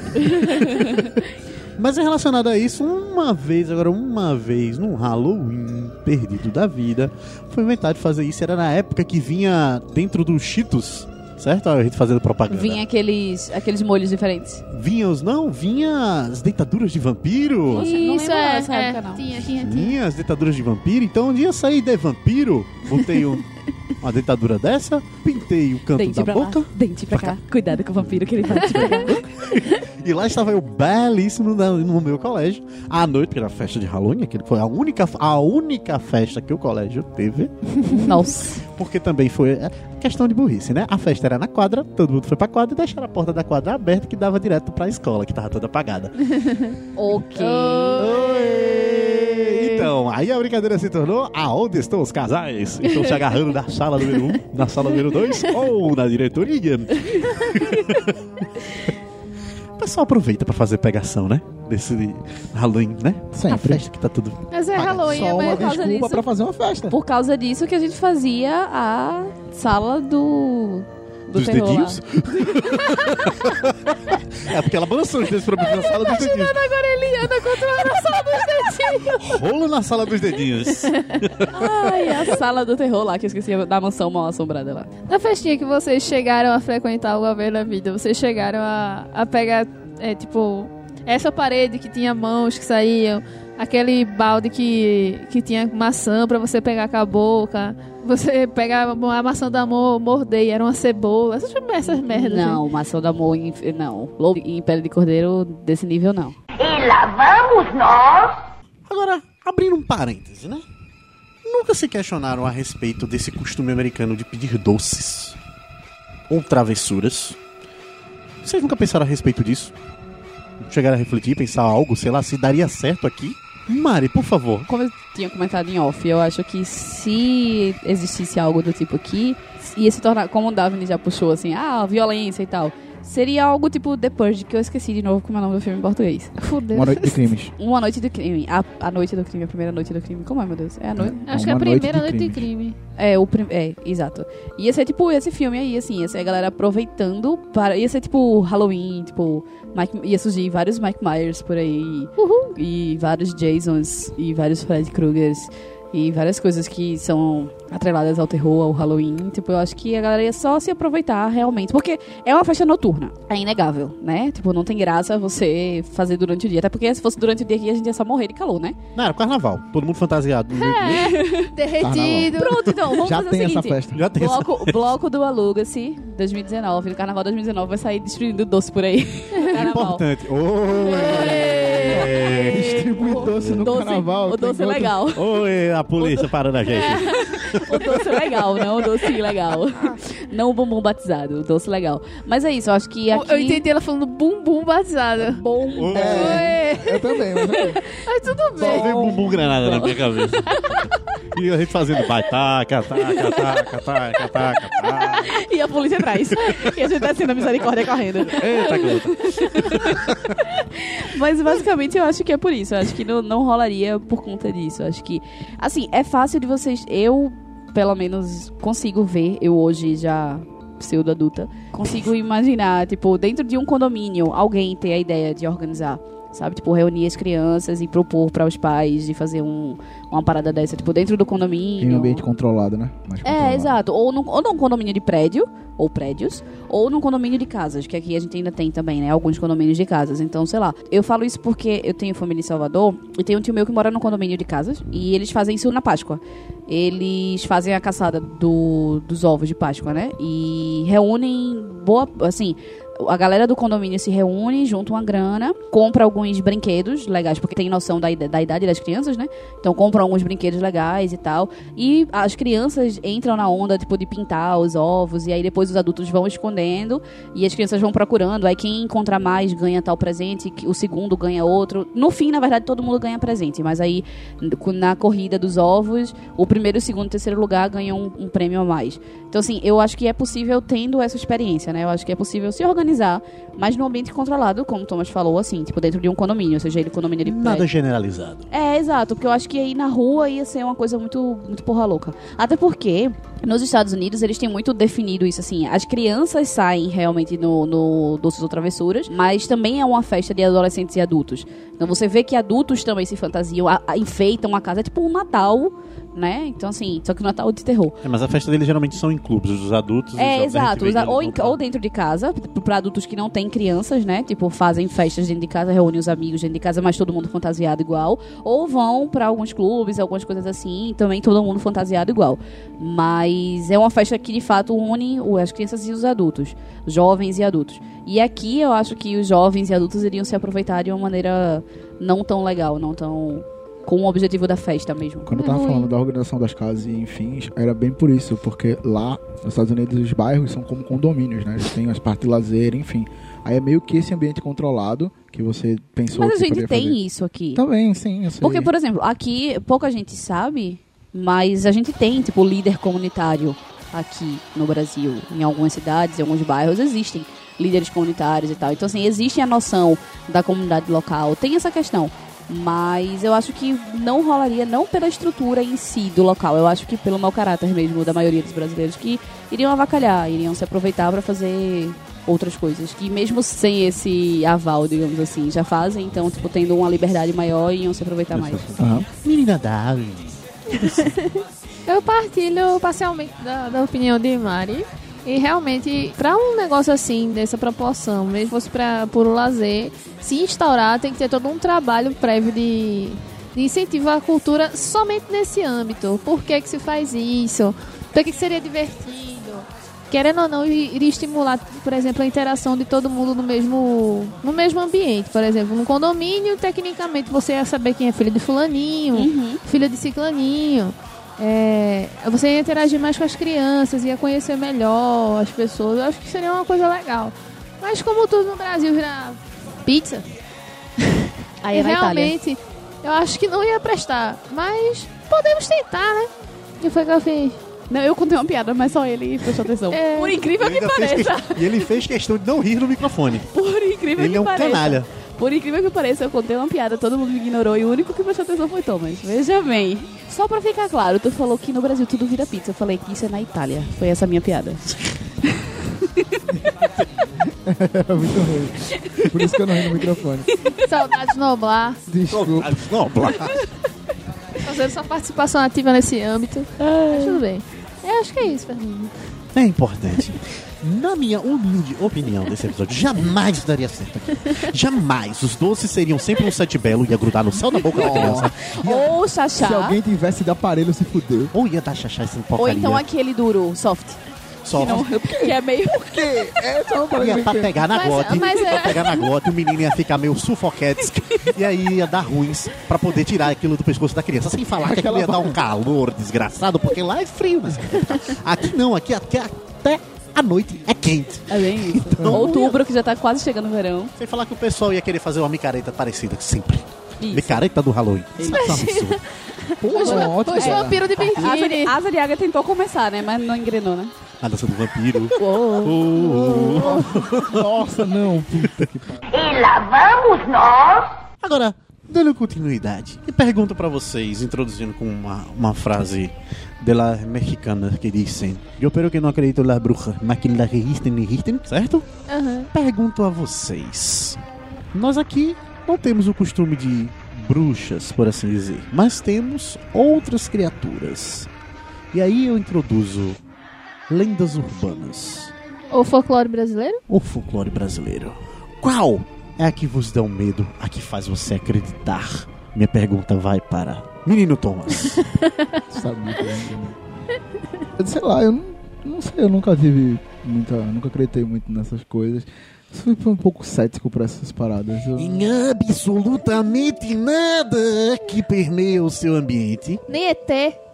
Mas é relacionado a isso, uma vez, agora uma vez, num Halloween perdido da vida, foi inventado de fazer isso. Era na época que vinha dentro dos Cheetos, certo? A gente fazendo propaganda. Vinha aqueles, aqueles molhos diferentes. Vinha os não? Vinha as deitaduras de vampiro. Nossa, não Isso é, dessa é, época, não. tinha, tinha, tinha. Vinha as deitaduras de vampiro. Então um dia eu saí de vampiro, botei um- uma deitadura dessa, pintei o canto Dente da pra boca. lá, dente pra cá. Cuidado com o vampiro que ele vai te pegar. E lá estava eu belíssimo no meu colégio. À noite, que era a festa de Halloween, aquele foi a única, a única festa que o colégio teve. Nossa. Porque também foi é, questão de burrice, né? A festa era na quadra, todo mundo foi pra quadra e deixaram a porta da quadra aberta que dava direto pra escola, que tava toda apagada. Ok. Oi! Então, aí a brincadeira se tornou aonde estão os casais? Estão se agarrando na sala número 1, um, na sala número 2 ou na diretoria? O pessoal aproveita pra fazer pegação, né? Desse Halloween, né? A Sempre. festa que tá tudo. Mas é Halloween, Só é uma mais- causa desculpa disso- pra fazer uma festa. Por causa disso que a gente fazia a sala do. Do dos terror dedinhos? é porque ela balançou os dedos pra mim na sala dos dedinhos. Agora ele anda controlando a sala dos dedinhos. Rolo na sala dos dedinhos. Ai, a sala do terror lá, que eu esqueci da mansão mal assombrada lá. Na festinha que vocês chegaram a frequentar alguma vez na vida, vocês chegaram a, a pegar, é, tipo, essa parede que tinha mãos que saíam, aquele balde que, que tinha maçã pra você pegar com a boca, você pegava a maçã do amor, morder e era uma cebola, essas, essas merdas. assim. Não, maçã do amor, em, não. Lobo em pele de cordeiro desse nível, não. E lá vamos nós. Agora, abrindo um parêntese, né? Nunca se questionaram a respeito desse costume americano de pedir doces ou travessuras Vocês nunca pensaram a respeito disso? Chegaram a refletir, pensar algo, sei lá, se daria certo aqui? Mari, por favor. Como eu tinha comentado em off, eu acho que se existisse algo do tipo aqui, ia se tornar, como o Davine já puxou assim, ah, violência e tal. Seria algo tipo The Purge, que eu esqueci de novo como é o nome do filme em português. Fudeu. Uma noite de crimes. Uma Noite do Crime. A, a Noite do Crime, a primeira Noite do Crime. Como é, meu Deus? É a noite. Acho que é a noite primeira de noite de crime. É, o prim... é, exato. Ia ser tipo esse filme aí, assim, ia ser a galera aproveitando para. Ia ser tipo Halloween, tipo. Mike... Ia surgir vários Mike Myers por aí. Uhul. E vários Jasons e vários Fred Krugers. E várias coisas que são atreladas ao terror, ao Halloween. Tipo, eu acho que a galera ia só se aproveitar realmente. Porque é uma festa noturna. É inegável, né? Tipo, não tem graça você fazer durante o dia. Até porque se fosse durante o dia aqui, a gente ia só morrer de calor, né? Não, era carnaval. Todo mundo fantasiado. Derretido. Pronto, então, vamos Já fazer tem o essa seguinte. festa. Já tem essa- Bloco, bloco do Aluga-se 2019. No carnaval 2019 vai sair distribuindo doce por aí. Carnaval. Importante. Oi! Distribui doce no doce, carnaval. O doce é outro- legal. Oi, a polícia parando a gente. O doce é legal, não o doce ilegal. Não o bumbum batizado, o doce legal. Mas é isso, eu acho que aqui... Eu entendi ela falando bumbum batizada. Bom. É, eu também, eu também. Mas tudo Só bem. veio bumbum granada na minha cabeça. E a gente fazendo vai, taca, taca, taca, taca, taca, taca. E a polícia atrás. E a gente descendo a misericórdia correndo. Eita. Mas basicamente eu acho que é por isso. Eu acho que não, não rolaria por conta disso. Eu acho que. Assim, é fácil de vocês. Eu, pelo menos, consigo ver, eu hoje já pseudo adulta, consigo imaginar, tipo, dentro de um condomínio, alguém ter a ideia de organizar. Sabe, tipo, reunir as crianças e propor para os pais de fazer um, uma parada dessa, tipo, dentro do condomínio. Em um ambiente controlado, né? Mais É, controlado. exato. Ou num, ou num condomínio de prédio, ou prédios, ou num condomínio de casas, que aqui a gente ainda tem também, né? Alguns condomínios de casas. Então, sei lá. Eu falo isso porque eu tenho família em Salvador e tem um tio meu que mora num condomínio de casas e eles fazem isso na Páscoa. Eles fazem a caçada do, dos ovos de Páscoa, né? E reúnem boa. Assim. A galera do condomínio se reúne, junta uma grana, compra alguns brinquedos legais, porque tem noção da, da idade das crianças, né? Então compram alguns brinquedos legais e tal. E as crianças entram na onda, tipo, de pintar os ovos. E aí depois os adultos vão escondendo. E as crianças vão procurando. Aí quem encontra mais ganha tal presente. O segundo ganha outro. No fim, na verdade, todo mundo ganha presente. Mas aí, na corrida dos ovos, o primeiro, o segundo e o terceiro lugar ganham um, um prêmio a mais. Então, assim, eu acho que é possível tendo essa experiência, né? Eu acho que é possível se organizar, mas num ambiente controlado, como o Thomas falou, assim, tipo, dentro de um condomínio, seja ele condomínio prédio. Nada generalizado. É, exato, porque eu acho que aí na rua ia ser uma coisa muito, muito porra louca. Até porque, nos Estados Unidos, eles têm muito definido isso, assim, as crianças saem realmente no, no Doces ou Travessuras, mas também é uma festa de adolescentes e adultos. Então você vê que adultos também se fantasiam, a- a- enfeitam a casa, é tipo um Natal, né? Então, assim, só que o Natal de terror. É, mas a festa deles geralmente são em clubes, os adultos. os É, exato. quando ou, em- pra- ou dentro de casa, para adultos que não têm crianças, né? Tipo, fazem festas dentro de casa, reúnem os amigos dentro de casa, mas todo mundo fantasiado igual. Ou vão para alguns clubes, algumas coisas assim, também todo mundo fantasiado igual. Mas é uma festa que de fato une as crianças e os adultos, jovens e adultos. E aqui eu acho que os jovens e adultos iriam se aproveitar de uma maneira não tão legal, não tão com o objetivo da festa mesmo. Quando eu tava Ruim. falando da organização das casas e enfim, era bem por isso, porque lá nos Estados Unidos os bairros são como condomínios, né? Eles têm as partes de lazer, enfim. Aí é meio que esse ambiente controlado que você pensou Mas a que gente poderia tem fazer. isso aqui. Também, sim, eu sei. Porque, por exemplo, aqui pouca gente sabe, mas a gente tem, tipo, líder comunitário aqui no Brasil. Em algumas cidades, em alguns bairros, existem líderes comunitários e tal. Então, assim, existe a noção da comunidade local. Tem essa questão. Mas eu acho que não rolaria, não pela estrutura em si do local. Eu acho que pelo mau caráter mesmo da maioria dos brasileiros que iriam avacalhar, iriam se aproveitar para fazer outras coisas. Que mesmo sem esse aval, digamos assim, já fazem. Então, tipo, tendo uma liberdade maior, iam se aproveitar mais. Menina Darwin. Eu partilho parcialmente da, da opinião de Mari. E realmente, pra um negócio assim, dessa proporção, mesmo fosse pra, por lazer, se instaurar, tem que ter todo um trabalho prévio de, de incentivo à cultura somente nesse âmbito. Por que, que se faz isso? Por que, que seria divertido? Querendo ou não, iria estimular, por exemplo, a interação de todo mundo no mesmo, no mesmo ambiente. Por exemplo, no condomínio, tecnicamente, você ia saber quem é filho de fulaninho, Uhum. filho de ciclaninho. É, você ia interagir mais com as crianças, ia conhecer melhor as pessoas. Eu acho que seria uma coisa legal. Mas como tudo no Brasil vira pizza, Aí é na Itália. realmente eu acho que não ia prestar. Mas podemos tentar, né? Que foi que eu fiz? Não, eu contei uma piada, mas só ele prestou atenção. É. Por incrível Ele que pareça. que- E ele fez questão de não rir no microfone. Por incrível Ele que é um pareça. canalha. Por incrível que pareça, eu contei uma piada, todo mundo me ignorou e o único que prestou atenção foi Thomas. Veja bem. Só pra ficar claro, tu falou que no Brasil tudo vira pizza. Eu falei que isso é na Itália. Foi essa a minha piada. Muito ruim. Por isso que eu não ri no microfone. Saudades Noblar. Desculpa. Não, blá. Fazendo sua participação ativa nesse âmbito. Mas tudo bem. Eu acho que é isso, Fernando. É importante. Na minha humilde opinião desse episódio, jamais daria certo aqui. Jamais. Os doces seriam sempre um sete belo, ia grudar no céu da boca da criança. Ou chachá. Se alguém tivesse de aparelho, se fudeu. Ou ia dar chachá essa Ou porcaria. então aquele duro, soft. Só Que, não, que é meio... É, só uma ia pra pegar na Mas- glote, mas é- pra pegar na glote, o menino ia ficar meio sufoquetes e aí ia dar ruins pra poder tirar aquilo do pescoço da criança. Sem falar que aquilo ia dar um calor desgraçado, porque lá é frio. Mas... Aqui não, aqui até, até a noite é quente. É bem isso. Então, Outubro, que já tá quase chegando o verão. Sem falar que o pessoal ia querer fazer uma micareta parecida sempre. Isso. Micareta do Halloween. Isso é um absurdo. Pô, ótimo. Asa de, biquíni. Asa de Águia tentou começar, né? Mas não engrenou, né? A dança do vampiro. Uou. Oh. Nossa, não. Puta que pariu. E lá vamos nós. Agora, dando continuidade, e pergunto pra vocês, introduzindo com uma, uma frase de la mexicana que dizem: Eu espero que não acredito na bruxa, mas que la resistem, resistem, certo? Aham. Pergunto a vocês: Nós aqui não temos o costume de bruxas, por assim dizer, mas temos outras criaturas. E aí eu introduzo lendas urbanas. O folclore brasileiro? o folclore brasileiro. Qual é a que vos dá um medo, a que faz você acreditar? Minha pergunta vai para Menino Thomas. Sabia que era. Eu sei lá, eu não, não sei, eu nunca tive muita. Nunca acreditei muito nessas coisas. Fui um pouco cético pra essas paradas. Eu, em absolutamente nada que permeia o seu ambiente. Nem ET.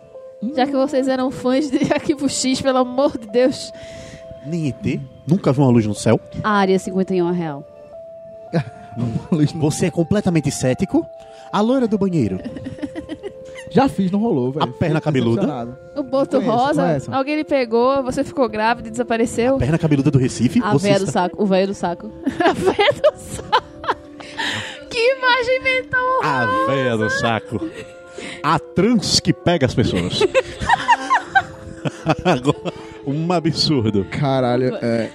Já que vocês eram fãs de Arquivo X, pelo amor de Deus. Nem ET. Nunca viu uma luz no céu. A área 51 é real. Você é completamente cético. A loira do banheiro. já fiz, não rolou, velho. A perna cabeluda? O Boto Conheço, Rosa. conheço. Alguém lhe pegou, você ficou grávida e desapareceu. Perna cabeluda do Recife. A Você véia do está- saco. O velho do saco. A véia do saco. Que imagem mental. A véia do saco. A trans que pega as pessoas. Um absurdo. Caralho, é.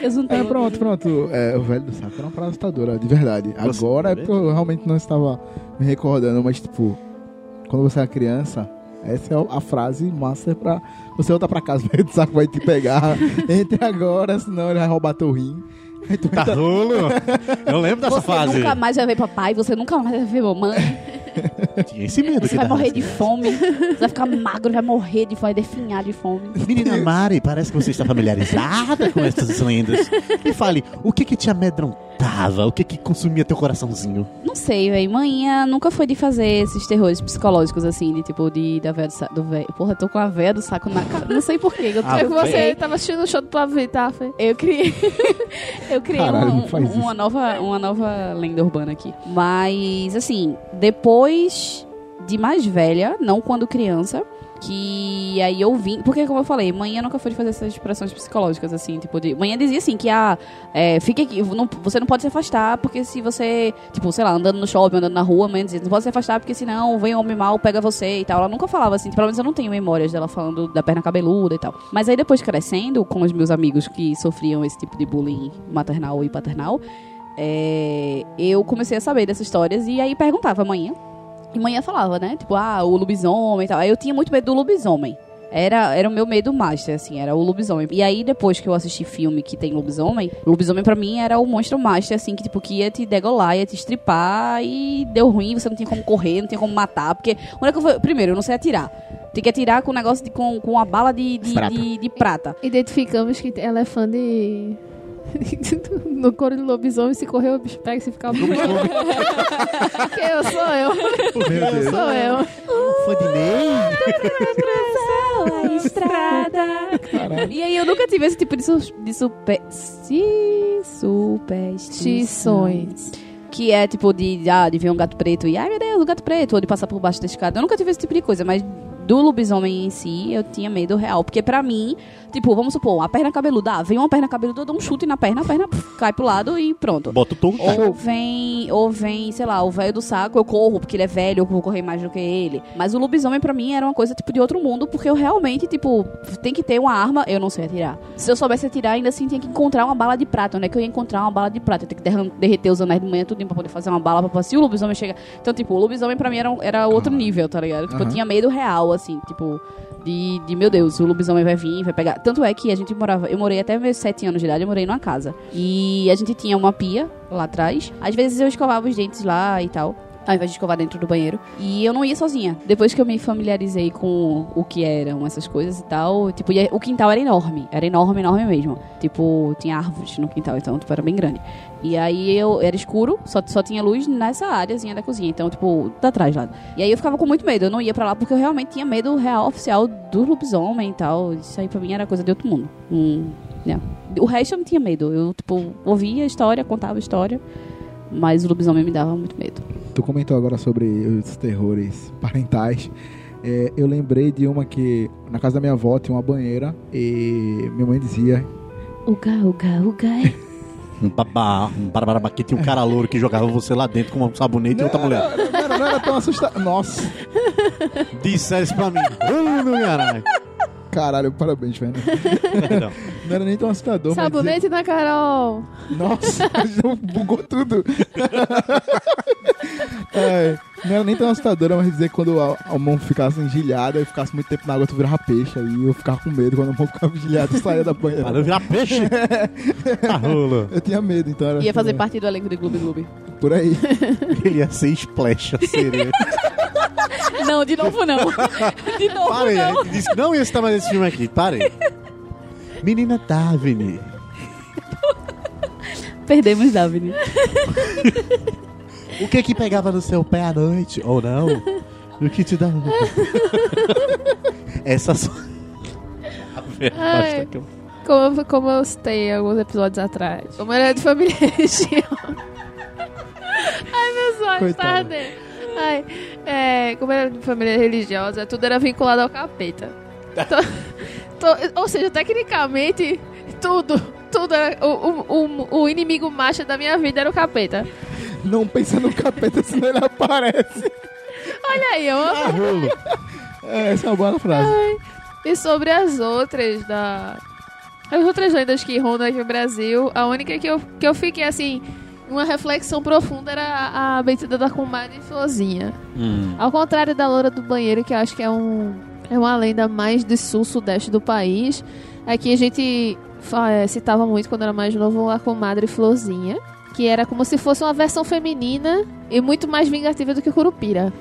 Eles não têm É, pronto, pronto. É, o velho do saco era uma parada assustadora, de verdade. Você- Agora é porque eu realmente não estava me recordando, mas tipo, quando você é criança, essa é a frase master pra você voltar pra casa, o velho do saco vai te pegar. Entre agora, senão ele vai roubar teu rim. Tá rolo? Eu lembro dessa Você fase. nunca mais vai ver papai, você nunca mais vai ver mamãe. Tinha esse medo. Você vai morrer de fome. Você vai ficar magro, vai morrer de fome, vai definhar de fome. Menina Mari, parece que você está familiarizada com essas lendas. Me fale, o que que te amedrontava? O que que consumia teu coraçãozinho? Não sei, velho. Manhã nunca foi de fazer esses terrores psicológicos, assim, de tipo, de, da véia do saco. Porra, tô com a véia do saco na cara. Não sei porquê. Eu, Ah, eu você tava assistindo o show do Pablo Vittar, foi? eu criei, eu criei Caralho, não faz uma nova, uma nova lenda urbana aqui. Mas, assim, depois de mais velha, não quando criança, que aí eu vim. Porque, como eu falei, manhã nunca foi de fazer essas expressões psicológicas, assim, tipo, de. Manhã dizia assim que ah, é, fique aqui, não- você não pode se afastar, porque se você, tipo, sei lá, andando no shopping, andando na rua, manhã dizia, não pode se afastar, porque senão vem homem mal, pega você e tal. Ela nunca falava assim, pelo menos eu não tenho memórias dela falando da perna cabeluda e tal. Mas aí depois crescendo, com os meus amigos que sofriam esse tipo de bullying maternal e paternal, é, eu comecei a saber dessas histórias e aí perguntava amanhã. E manhã falava, né? Tipo, ah, o lobisomem e tal. Aí eu tinha muito medo do lobisomem. Era, era o meu medo master, assim, era o lobisomem. E aí, depois que eu assisti filme que tem lobisomem, o lobisomem pra mim era o monstro master, assim, que tipo, que ia te degolar, ia te estripar e deu ruim, você não tinha como correr, não tinha como matar, porque. Onde é que eu vou- Primeiro, eu não sei atirar. Tem que atirar com um negócio de, com, com uma bala de, de, Prata. de, de prata. Identificamos que ela é fã de. No couro de lobisomem, se correr, o bicho pega se ficar. Porque eu sou eu. Meu Deus. Sou eu. Fã de Ney? Aí estrada. E aí eu nunca tive esse tipo de, su de super, si- superstição. Tições. Que é tipo de, ah, de ver um gato preto e, ai meu Deus, o gato preto, ou de passar por baixo da escada. Eu nunca tive esse tipo de coisa, mas do lobisomem em si, eu tinha medo real. Porque pra mim, tipo, vamos supor, a perna cabeluda, ah, vem uma perna cabeluda, eu dou um chute na perna, a perna cai pro lado e pronto. Bota o tom. Ou vem, ou vem, sei lá, o velho do saco, eu corro, porque ele é velho, eu vou correr mais do que ele. Mas o lobisomem pra mim era uma coisa tipo de outro mundo, porque eu realmente, tipo, tem que ter uma arma, eu não sei atirar. Se eu soubesse atirar, ainda assim tinha que encontrar uma bala de prata, onde é que eu ia encontrar uma bala de prata? Eu tenho que derreter os anéis de manhã tudinho pra poder fazer uma bala pra se o lobisomem chega. Então, tipo, o lobisomem pra mim era, era outro nível, tá ligado? Tipo, eu Aham. tinha medo real, assim, tipo. De, de, meu Deus, o lobisomem vai vir, vai pegar. Tanto é que a gente morava, eu morei até meus sete anos de idade, eu morei numa casa. E a gente tinha uma pia lá atrás. Às vezes eu escovava os dentes lá e tal. Ao invés de escovar dentro do banheiro. E eu não ia sozinha. Depois que eu me familiarizei com o que eram essas coisas e tal, tipo, o quintal era enorme. Era enorme, enorme mesmo. Tipo, tinha árvores no quintal, então, tipo, era bem grande. E aí eu era escuro, só, só tinha luz nessa áreazinha da cozinha. Então, tipo, da trás lá. E aí eu ficava com muito medo. Eu não ia pra lá porque eu realmente tinha medo real oficial do lobisomem e tal. Isso aí pra mim era coisa de outro mundo. Hum, não. O resto eu não tinha medo. Eu, tipo, ouvia a história, contava a história. Mas o lobisomem me dava muito medo. Tu comentou agora sobre os terrores parentais. É, eu lembrei de uma que na casa da minha avó tinha uma banheira e minha mãe dizia Uga, uga, uga. Um babá, um barbarabá, que tinha um cara louro que jogava você lá dentro com um sabonete e outra mulher. Não era, não era tão assustador. Nossa, Disseram isso pra mim. Caralho, parabéns, velho. Perdão. Não era nem tão assustador. mas Sabonete na Carol. Nossa, bugou tudo. É, não era nem tão assustadora, mas dizer que quando a, a mão ficasse engilhada e ficasse muito tempo na água, tu virava peixe. Aí eu ficava com medo quando a mão ficava engilhada e saía da banheira. Para eu virar peixe. Tá rolo. Eu tinha medo, então era Ia fazer assim, parte do elenco do Gloob Gloob. por aí. Ele ia ser splash, a sereia. Não, de novo não. De novo Parei, não. disse não ia citar mais esse filme aqui. Parei. Menina Davine. Perdemos Davine. O que que pegava no seu pé à noite? Ou não? O que te dava... Essa só... Ai. Eu- Como, como eu citei alguns episódios atrás. Como era de família religião. Ai, meus olhos, tá ardendo. Ai, é, como era de família religiosa, tudo era vinculado ao capeta. To- ou seja, tecnicamente, tudo, tudo era, o, o, o, o inimigo macho da minha vida era o capeta. Não pensa no capeta, senão ele aparece. Olha aí, eu Ah, rolo. É, essa é uma boa frase. E sobre as outras da. As outras lendas que rondam aqui no Brasil, a única que eu, que eu fiquei assim, uma reflexão profunda era a, a aventura da comadre Florzinha. Hum. Ao contrário da loura do banheiro, que eu acho que é um. É uma lenda mais do sul-sudeste do país. Aqui a gente eh, citava muito quando era mais novo a comadre Florzinha. Que era como se fosse uma versão feminina e muito mais vingativa do que Curupira.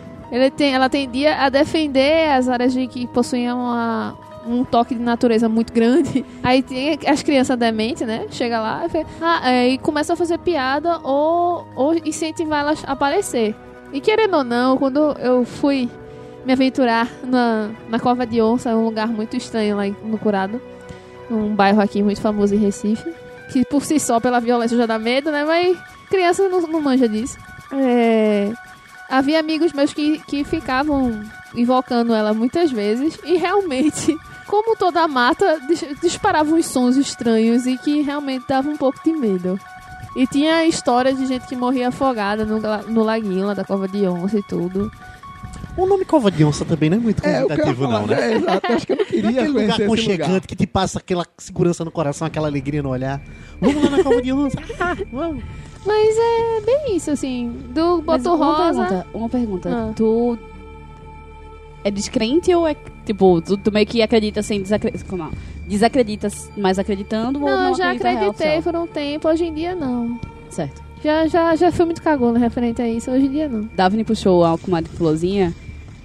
Tem, ela tendia a defender as áreas de que possuíam uma- um toque de natureza muito grande. Aí tem as crianças dementes, né? Chega lá e, fala, ah, é, e começa a fazer piada ou, ou incentivar elas a aparecer. E querendo ou não, quando eu fui me aventurar na, na Cova de Onça, um lugar muito estranho lá no Curado, um bairro aqui muito famoso em Recife, que por si só, pela violência, já dá medo, né? Mas criança não, não manja disso. É, havia amigos meus que, que ficavam invocando ela muitas vezes e realmente, como toda a mata, dis- disparava uns sons estranhos e que realmente dava um pouco de medo. E tinha histórias de gente que morria afogada no, no laguinho lá da Cova de Onça e tudo. O nome Cova de Onça também não é muito É, convidativo, falar, não, né? É, exato. Acho que eu não Não é queria aquele lugar aconchegante que te passa aquela segurança no coração, aquela alegria no olhar. Vamos lá na Cova de Onça. Ah, vamos. Mas é bem isso, assim. Do Mas Boto uma Rosa. pergunta, uma pergunta. Ah. Tu é descrente ou é, tipo, tu, tu meio que acredita sem desacreditar? Como é? Desacredita, mas acreditando ou Não, não eu já acreditei por um tempo, hoje em dia não. Certo. Já, já, já fui muito cagona referente a isso, hoje em dia não. Daphne puxou a comadre Florzinha.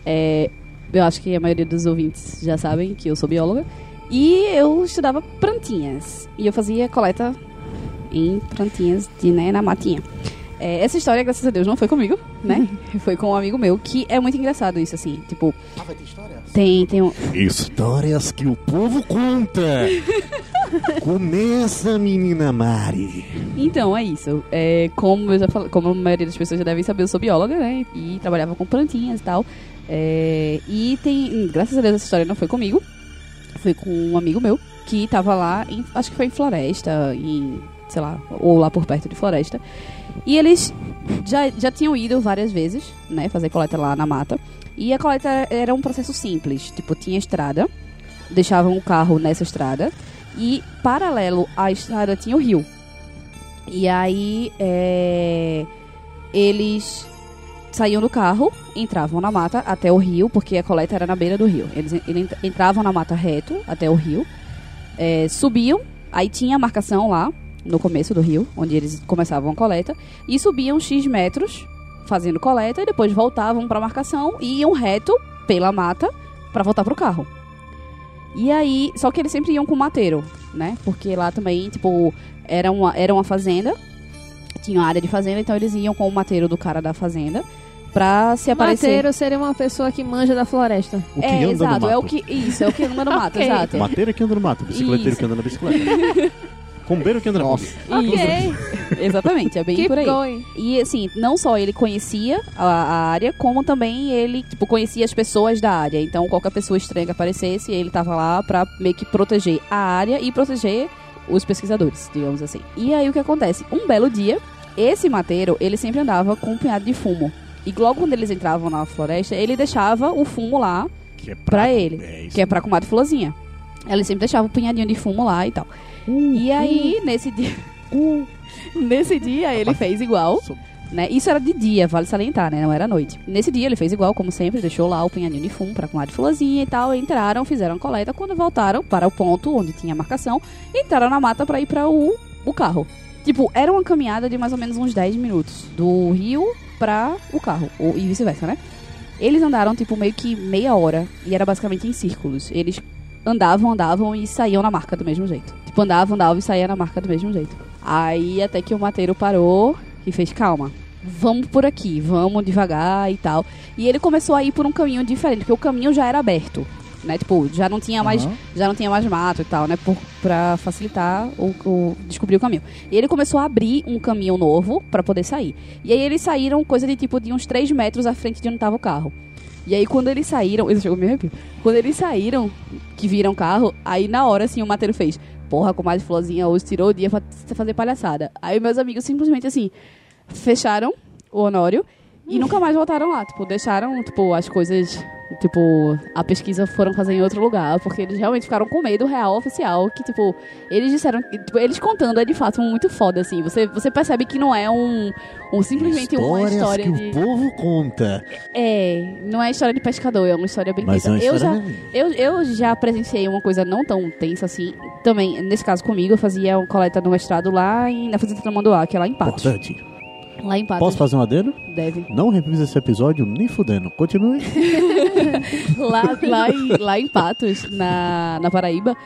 É, eu acho que a maioria dos ouvintes já sabem que eu sou bióloga. E eu estudava plantinhas. E eu fazia coleta em plantinhas de, né, na matinha. É, essa história, graças a Deus, não foi comigo, né? foi com um amigo meu, que é muito engraçado isso, assim. Tipo, Ah, vai ter história? tem, tem um. Histórias que o povo conta. Começa, menina Mari. Então, é isso. É, como, eu já falei, como a maioria das pessoas já devem saber, eu sou bióloga, né? E trabalhava com plantinhas e tal. É, e tem. Graças a Deus essa história não foi comigo. Foi com um amigo meu que tava lá, em- acho que foi em floresta, em. sei lá, ou lá por perto de floresta. E eles já, já tinham ido várias vezes, né? Fazer coleta lá na mata. E a coleta era um processo simples. Tipo, tinha estrada, deixavam o carro nessa estrada. E paralelo à estrada tinha o rio. E aí é, eles saíam do carro, entravam na mata até o rio, porque a coleta era na beira do rio. Eles, entravam na mata reto até o rio, é, subiam, aí tinha a marcação lá no começo do rio, onde eles começavam a coleta, e subiam X metros fazendo coleta, e depois voltavam para a marcação e iam reto pela mata para voltar pro carro. E aí, só que eles sempre iam com o mateiro, né? Porque lá também, tipo, era uma, era uma fazenda, tinha uma área de fazenda, então eles iam com o mateiro do cara da fazenda pra se aparecer. Mateiro seria uma pessoa que manja da floresta. O que é, anda exato, no mato. é o que. Isso, é o que anda no mato, Ok. exato. Mateiro que anda no mato, bicicleteiro Isso. que anda na bicicleta. Combeiro que anda na Nossa. Ok. Exatamente, é bem Keep por aí. going. E assim, não só ele conhecia a, a área, como também ele, tipo, conhecia as pessoas da área. Então, qualquer pessoa estranha que aparecesse, ele tava lá pra meio que proteger a área e proteger os pesquisadores, digamos assim. E aí o que acontece? Um belo dia, esse mateiro, ele sempre andava com um punhado de fumo. E logo quando eles entravam na floresta, ele deixava o fumo lá Que é pra ele, É que é pra comadre Florzinha. Ele sempre deixava um punhadinho de fumo lá e tal. e aí, nesse dia. nesse dia, ele fez igual. Né? Isso era de dia, vale salientar, né? Não era noite. Nesse dia ele fez igual, como sempre, deixou lá o punhadinho de fumo pra comadre Florzinha e tal. Entraram, fizeram a coleta. Quando voltaram para o ponto onde tinha a marcação, entraram na mata pra ir para o, o carro. Tipo, era uma caminhada de mais ou menos uns 10 minutos. Do rio pra o carro. Ou, e vice-versa, né? Eles andaram, tipo, meio que meia hora. E era basicamente em círculos. Eles andavam, andavam e saíam na marca do mesmo jeito. Tipo, andavam, andavam e saíam na marca do mesmo jeito. Aí até que o mateiro parou e fez, calma, vamos por aqui, vamos devagar e tal. E ele começou a ir por um caminho diferente, porque o caminho já era aberto. Né? Tipo, já não tinha mais, Aham. já não tinha mais mato e tal, né? Por, pra facilitar o, o- descobrir o caminho. E ele começou a abrir um caminho novo pra poder sair. E aí eles saíram coisa de tipo de uns 3 metros à frente de onde tava o carro. E aí quando eles saíram, isso chegou a me arrepio. Quando eles saíram, que viram o carro, aí na hora assim o Mateiro fez: Porra, com mais florzinha hoje tirou o dia pra fazer palhaçada. Aí meus amigos simplesmente assim, fecharam o Honório e nunca mais voltaram lá. Tipo, deixaram, tipo, as coisas. Tipo, a pesquisa foram fazer em outro lugar, porque eles realmente ficaram com medo real oficial. Que, tipo, eles disseram. Tipo, eles contando é de fato muito foda, assim. Você, você percebe que não é um. um simplesmente uma Histórias história que de. o povo conta. É, não é história de pescador, é uma história bem Mas é uma eu, já, eu, eu já presenciei uma coisa não tão tensa assim. Também, nesse caso comigo, eu fazia uma coleta no mestrado lá em, na Fazenda Tamanduá, que é lá em Patos. Importante. Lá em Patos. Posso fazer um adendo? Deve. Não reprise esse episódio nem fudendo. Continue. lá, lá, em, lá em Patos, na, na Paraíba.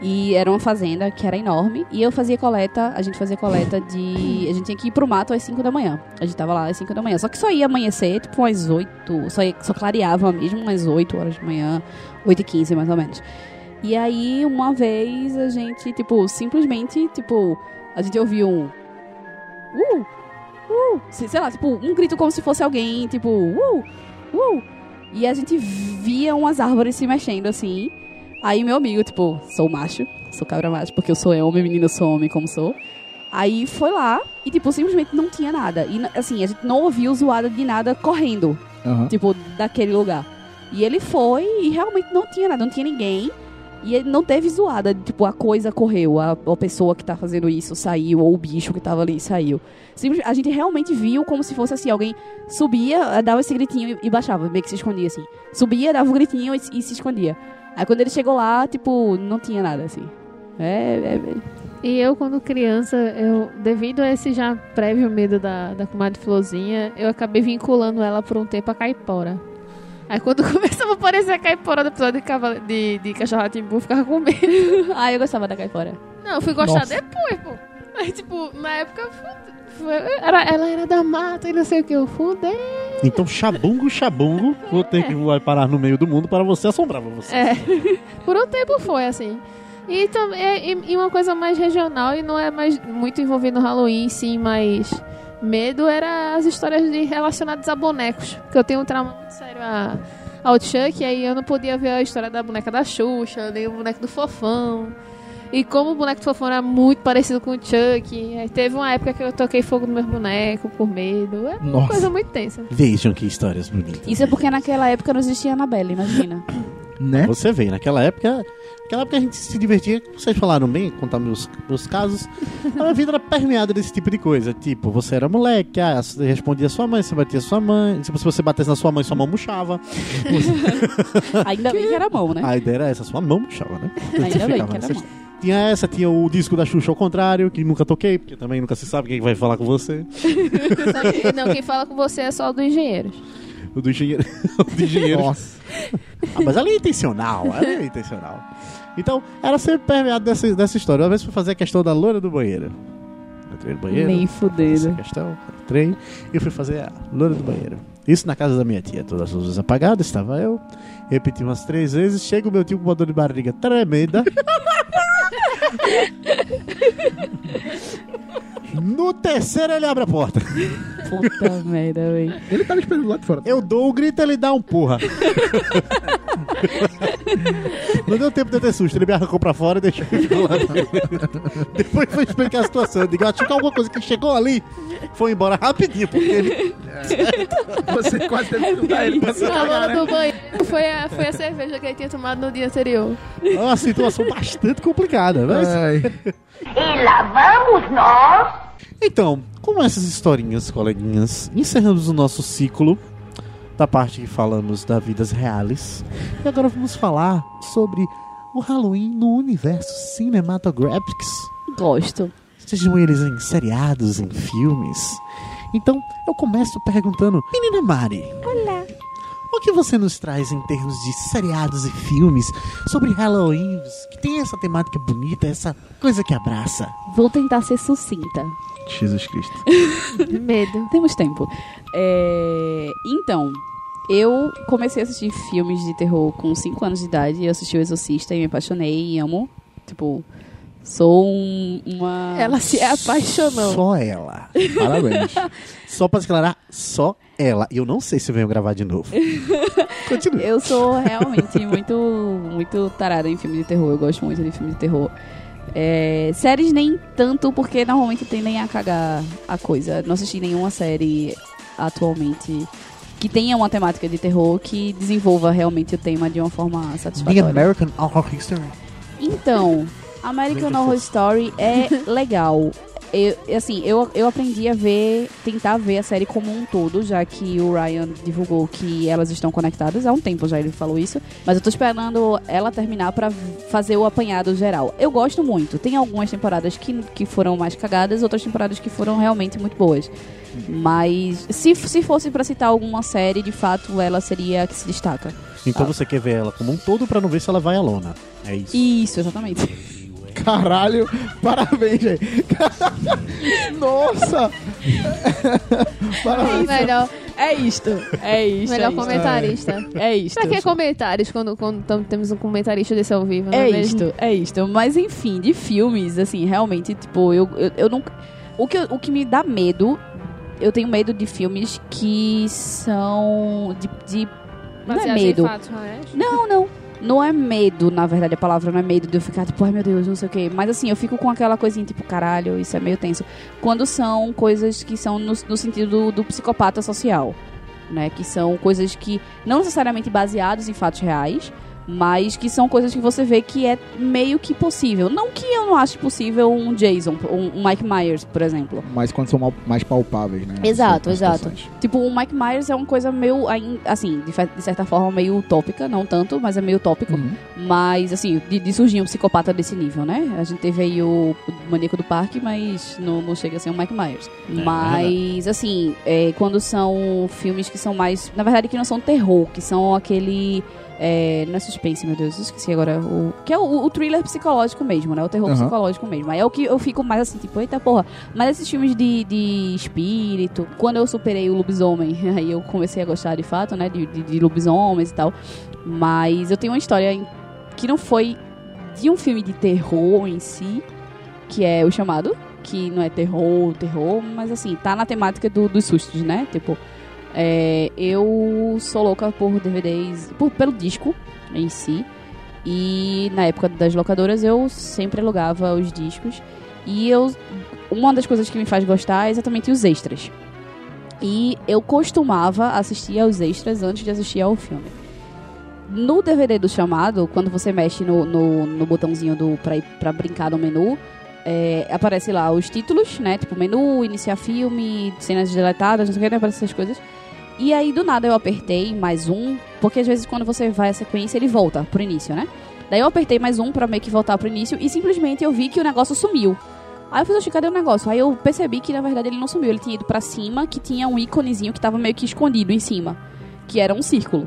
E era uma fazenda que era enorme. E eu fazia coleta, a gente fazia coleta de. A gente tinha que ir pro mato às 5 da manhã. A gente tava lá às 5 da manhã. Só que só ia amanhecer, tipo, às 8. Só, ia- só clareava mesmo às 8 horas da manhã, 8 e 15 mais ou menos. E aí, uma vez, a gente, tipo, simplesmente, tipo, a gente ouviu um. Uh! Uh! Sei lá, tipo, um grito como se fosse alguém, tipo, uh! Uh! E a gente via umas árvores se mexendo assim. Aí meu amigo, tipo, sou macho, sou cabra macho, porque eu sou homem, menino, eu sou homem, como sou. Aí foi lá e, tipo, simplesmente não tinha nada. E, assim, a gente não ouviu zoada de nada correndo, Aham. tipo, daquele lugar. E ele foi e realmente não tinha nada, não tinha ninguém. E ele não teve zoada, tipo, a coisa correu, a, a pessoa que tá fazendo isso saiu, ou o bicho que tava ali saiu. Simples- a gente realmente viu como se fosse assim, alguém subia, dava esse gritinho e, e baixava, meio que se escondia assim. Subia, dava um gritinho e, e se escondia. Aí quando ele chegou lá, tipo, não tinha nada assim. É, é, é- E eu, quando criança, eu, devido a esse já prévio medo da, da comadre Florzinha, eu acabei vinculando ela por um tempo a caipora. Aí quando começava a aparecer a caipora do episódio de, cavale- de, de cachorro timbu, eu ficava com medo. Ah, eu gostava da caipora. Não, eu fui gostar Nossa. depois, pô. Aí, tipo, na época, foi- era, ela era da mata e não sei o que, eu fudei. Então, chabungo, chabungo, vou ter que vai parar no meio do mundo para você assombrar pra você. É. Por um tempo foi assim. E, também, é- e, e uma coisa mais regional e não é mais muito envolvendo Halloween, sim, mas medo era as histórias de, relacionadas a bonecos. Porque eu tenho um trauma muito sério a, ao Chuck, e aí eu não podia ver a história da boneca da Xuxa, nem o boneco do Fofão. E como o boneco do Fofão era muito parecido com o Chuck, aí teve uma época que eu toquei fogo no meu boneco por medo. É uma Nossa. coisa muito tensa. Vejam que histórias bonitas. Isso é porque naquela época não existia Annabelle, imagina. Né? Você vê, naquela época, naquela época a gente se divertia, vocês falaram bem, contar meus, meus casos. A minha vida era permeada desse tipo de coisa. Tipo, você era moleque, ah, você respondia a sua mãe, você batia a sua mãe. Tipo, se você batesse na sua mãe, sua mão murchava. Ainda bem que era mão, né? A ideia era essa, sua mão murchava, né? Ainda bem que era mão. Tinha essa, tinha o disco da Xuxa ao contrário, que nunca toquei, porque também nunca se sabe quem vai falar com você. Que- não, quem fala com você é só o do engenheiro. O do engenheiro. o do engenheiro. Nossa. Ah, mas ali é intencional, ali é intencional. Então, era sempre permeado dessa, dessa história. Uma vez fui fazer a questão da loira do banheiro. Entrei no banheiro. Nem Essa fudendo. questão, entrei e fui fazer a loira do banheiro. Isso na casa da minha tia, todas as luzes apagadas, estava eu. Repeti umas três vezes, chega o meu tio com uma dor de barriga tremenda. No terceiro ele abre a porta. Puta merda, velho. Ele tava esperando lá de fora. Eu dou um grito ele dá um porra. Não deu tempo de ter susto, ele me arrancou pra fora e deixou eu lá. Depois foi explicar a situação. Eu digo, acho que alguma coisa que chegou ali foi embora rapidinho, porque ele. Você quase teve que ajudar ele pra se A cagar, né? foi a, foi a cerveja que ele tinha tomado no dia anterior. É uma situação bastante complicada. Mas... Ai, E lá vamos nós. Então, com essas historinhas, coleguinhas, encerramos o nosso ciclo da parte que falamos da vidas reais. E agora vamos falar sobre o Halloween no universo cinematográficos. Gosto. Sejam eles em seriados, em filmes. Então, eu começo perguntando, menina Mari. Olá. O que você nos traz em termos de seriados e filmes sobre Halloween, que tem essa temática bonita, essa coisa que abraça? Vou tentar ser sucinta. Jesus Cristo. Medo. Temos tempo. É, Então, eu comecei a assistir filmes de terror com 5 anos de idade. Eu assisti O Exorcista e me apaixonei e amo. Tipo, sou um- uma. Ela se apaixonou. Só ela. Parabéns. Só pra esclarecer, só ela. E eu não sei se venho gravar de novo. Continue. Eu sou realmente muito, muito tarada em filme de terror. Eu gosto muito de filme de terror. É, séries nem tanto, porque normalmente tendem a cagar a coisa. Não assisti nenhuma série atualmente que tenha uma temática de terror que desenvolva realmente o tema de uma forma The satisfatória. American Horror History. Então, American Horror Story é legal. Eu, assim, eu, eu aprendi a ver, tentar ver a série como um todo, já que o Ryan divulgou que elas estão conectadas há um tempo já ele falou isso, mas eu tô esperando ela terminar pra fazer o apanhado geral. Eu gosto muito. Tem algumas temporadas que, que foram mais cagadas, outras temporadas que foram realmente muito boas. Mas se, se fosse pra citar alguma série, de fato, ela seria a que se destaca. Então você quer ver ela como um todo pra não ver se ela vai à lona. É isso. Isso, exatamente. Caralho, parabéns, gente. Nossa! parabéns. Melhor, É isto. É isto. melhor é isto. comentarista. É isto. Pra que comentários quando, quando tam- temos um comentarista desse ao vivo? não É mesmo? isto, é isto. Mas enfim, de filmes, assim, realmente, tipo, eu, eu, eu não. O que, o que me dá medo, eu tenho medo de filmes que são. de. de não é medo. fatos reais? Não, não. Não é medo, na verdade, a palavra não é medo de eu ficar, tipo, ai meu Deus, não sei o quê. Mas assim, eu fico com aquela coisinha, tipo, caralho, isso é meio tenso. Quando são coisas que são no, no sentido do, do psicopata social, né? Que são coisas que não necessariamente baseados em fatos reais, mas que são coisas que você vê que é meio que possível. Não que eu não ache possível um Jason, um, um Mike Myers, por exemplo. Mas quando são mais palpáveis, né? Exato, exato. Tipo, o Mike Myers é uma coisa meio, assim, de, certa forma, meio utópica, não tanto, mas é meio utópico. Uhum. Mas, assim, de, de surgir um psicopata desse nível, né? A gente teve aí o, Maníaco do Parque, mas não, não chega a ser o Mike Myers. mas, assim, é, quando são filmes que são mais. Na verdade, que não são terror, que são aquele. É, não é suspense, meu Deus, eu esqueci agora. O, que é o, o thriller psicológico mesmo, né? O terror Aham. psicológico mesmo. Aí é o que eu fico mais assim, tipo, eita porra. Mas esses filmes de, de espírito, quando eu superei o lobisomem, aí eu comecei a gostar de fato, né? De, de, de lobisomens e tal. Mas eu tenho uma história que não foi de um filme de terror em si, que é o chamado, que não é terror, terror, mas assim, tá na temática do- dos sustos, né? Tipo, é, eu sou louca por DVDs, por, pelo disco em si. E na época das locadoras eu sempre alugava os discos. E eu. Uma das coisas que me faz gostar é exatamente os extras. E eu costumava assistir aos extras antes de assistir ao filme. No DVD do chamado, quando você mexe no, no, no botãozinho do pra, pra brincar no menu, é, aparece lá os títulos, né? Tipo, menu, iniciar filme, cenas deletadas, não sei o que, né? aparecem essas coisas. E aí, do nada, eu apertei mais um, porque às vezes quando você vai a sequência, ele volta pro início, né? Daí eu apertei mais um pra meio que voltar pro início e simplesmente eu vi que o negócio sumiu. Aí eu fiz, oxe, cadê o negócio? Aí eu percebi que na verdade ele não sumiu, ele tinha ido pra cima, que tinha um íconezinho que tava meio que escondido em cima, que era um círculo.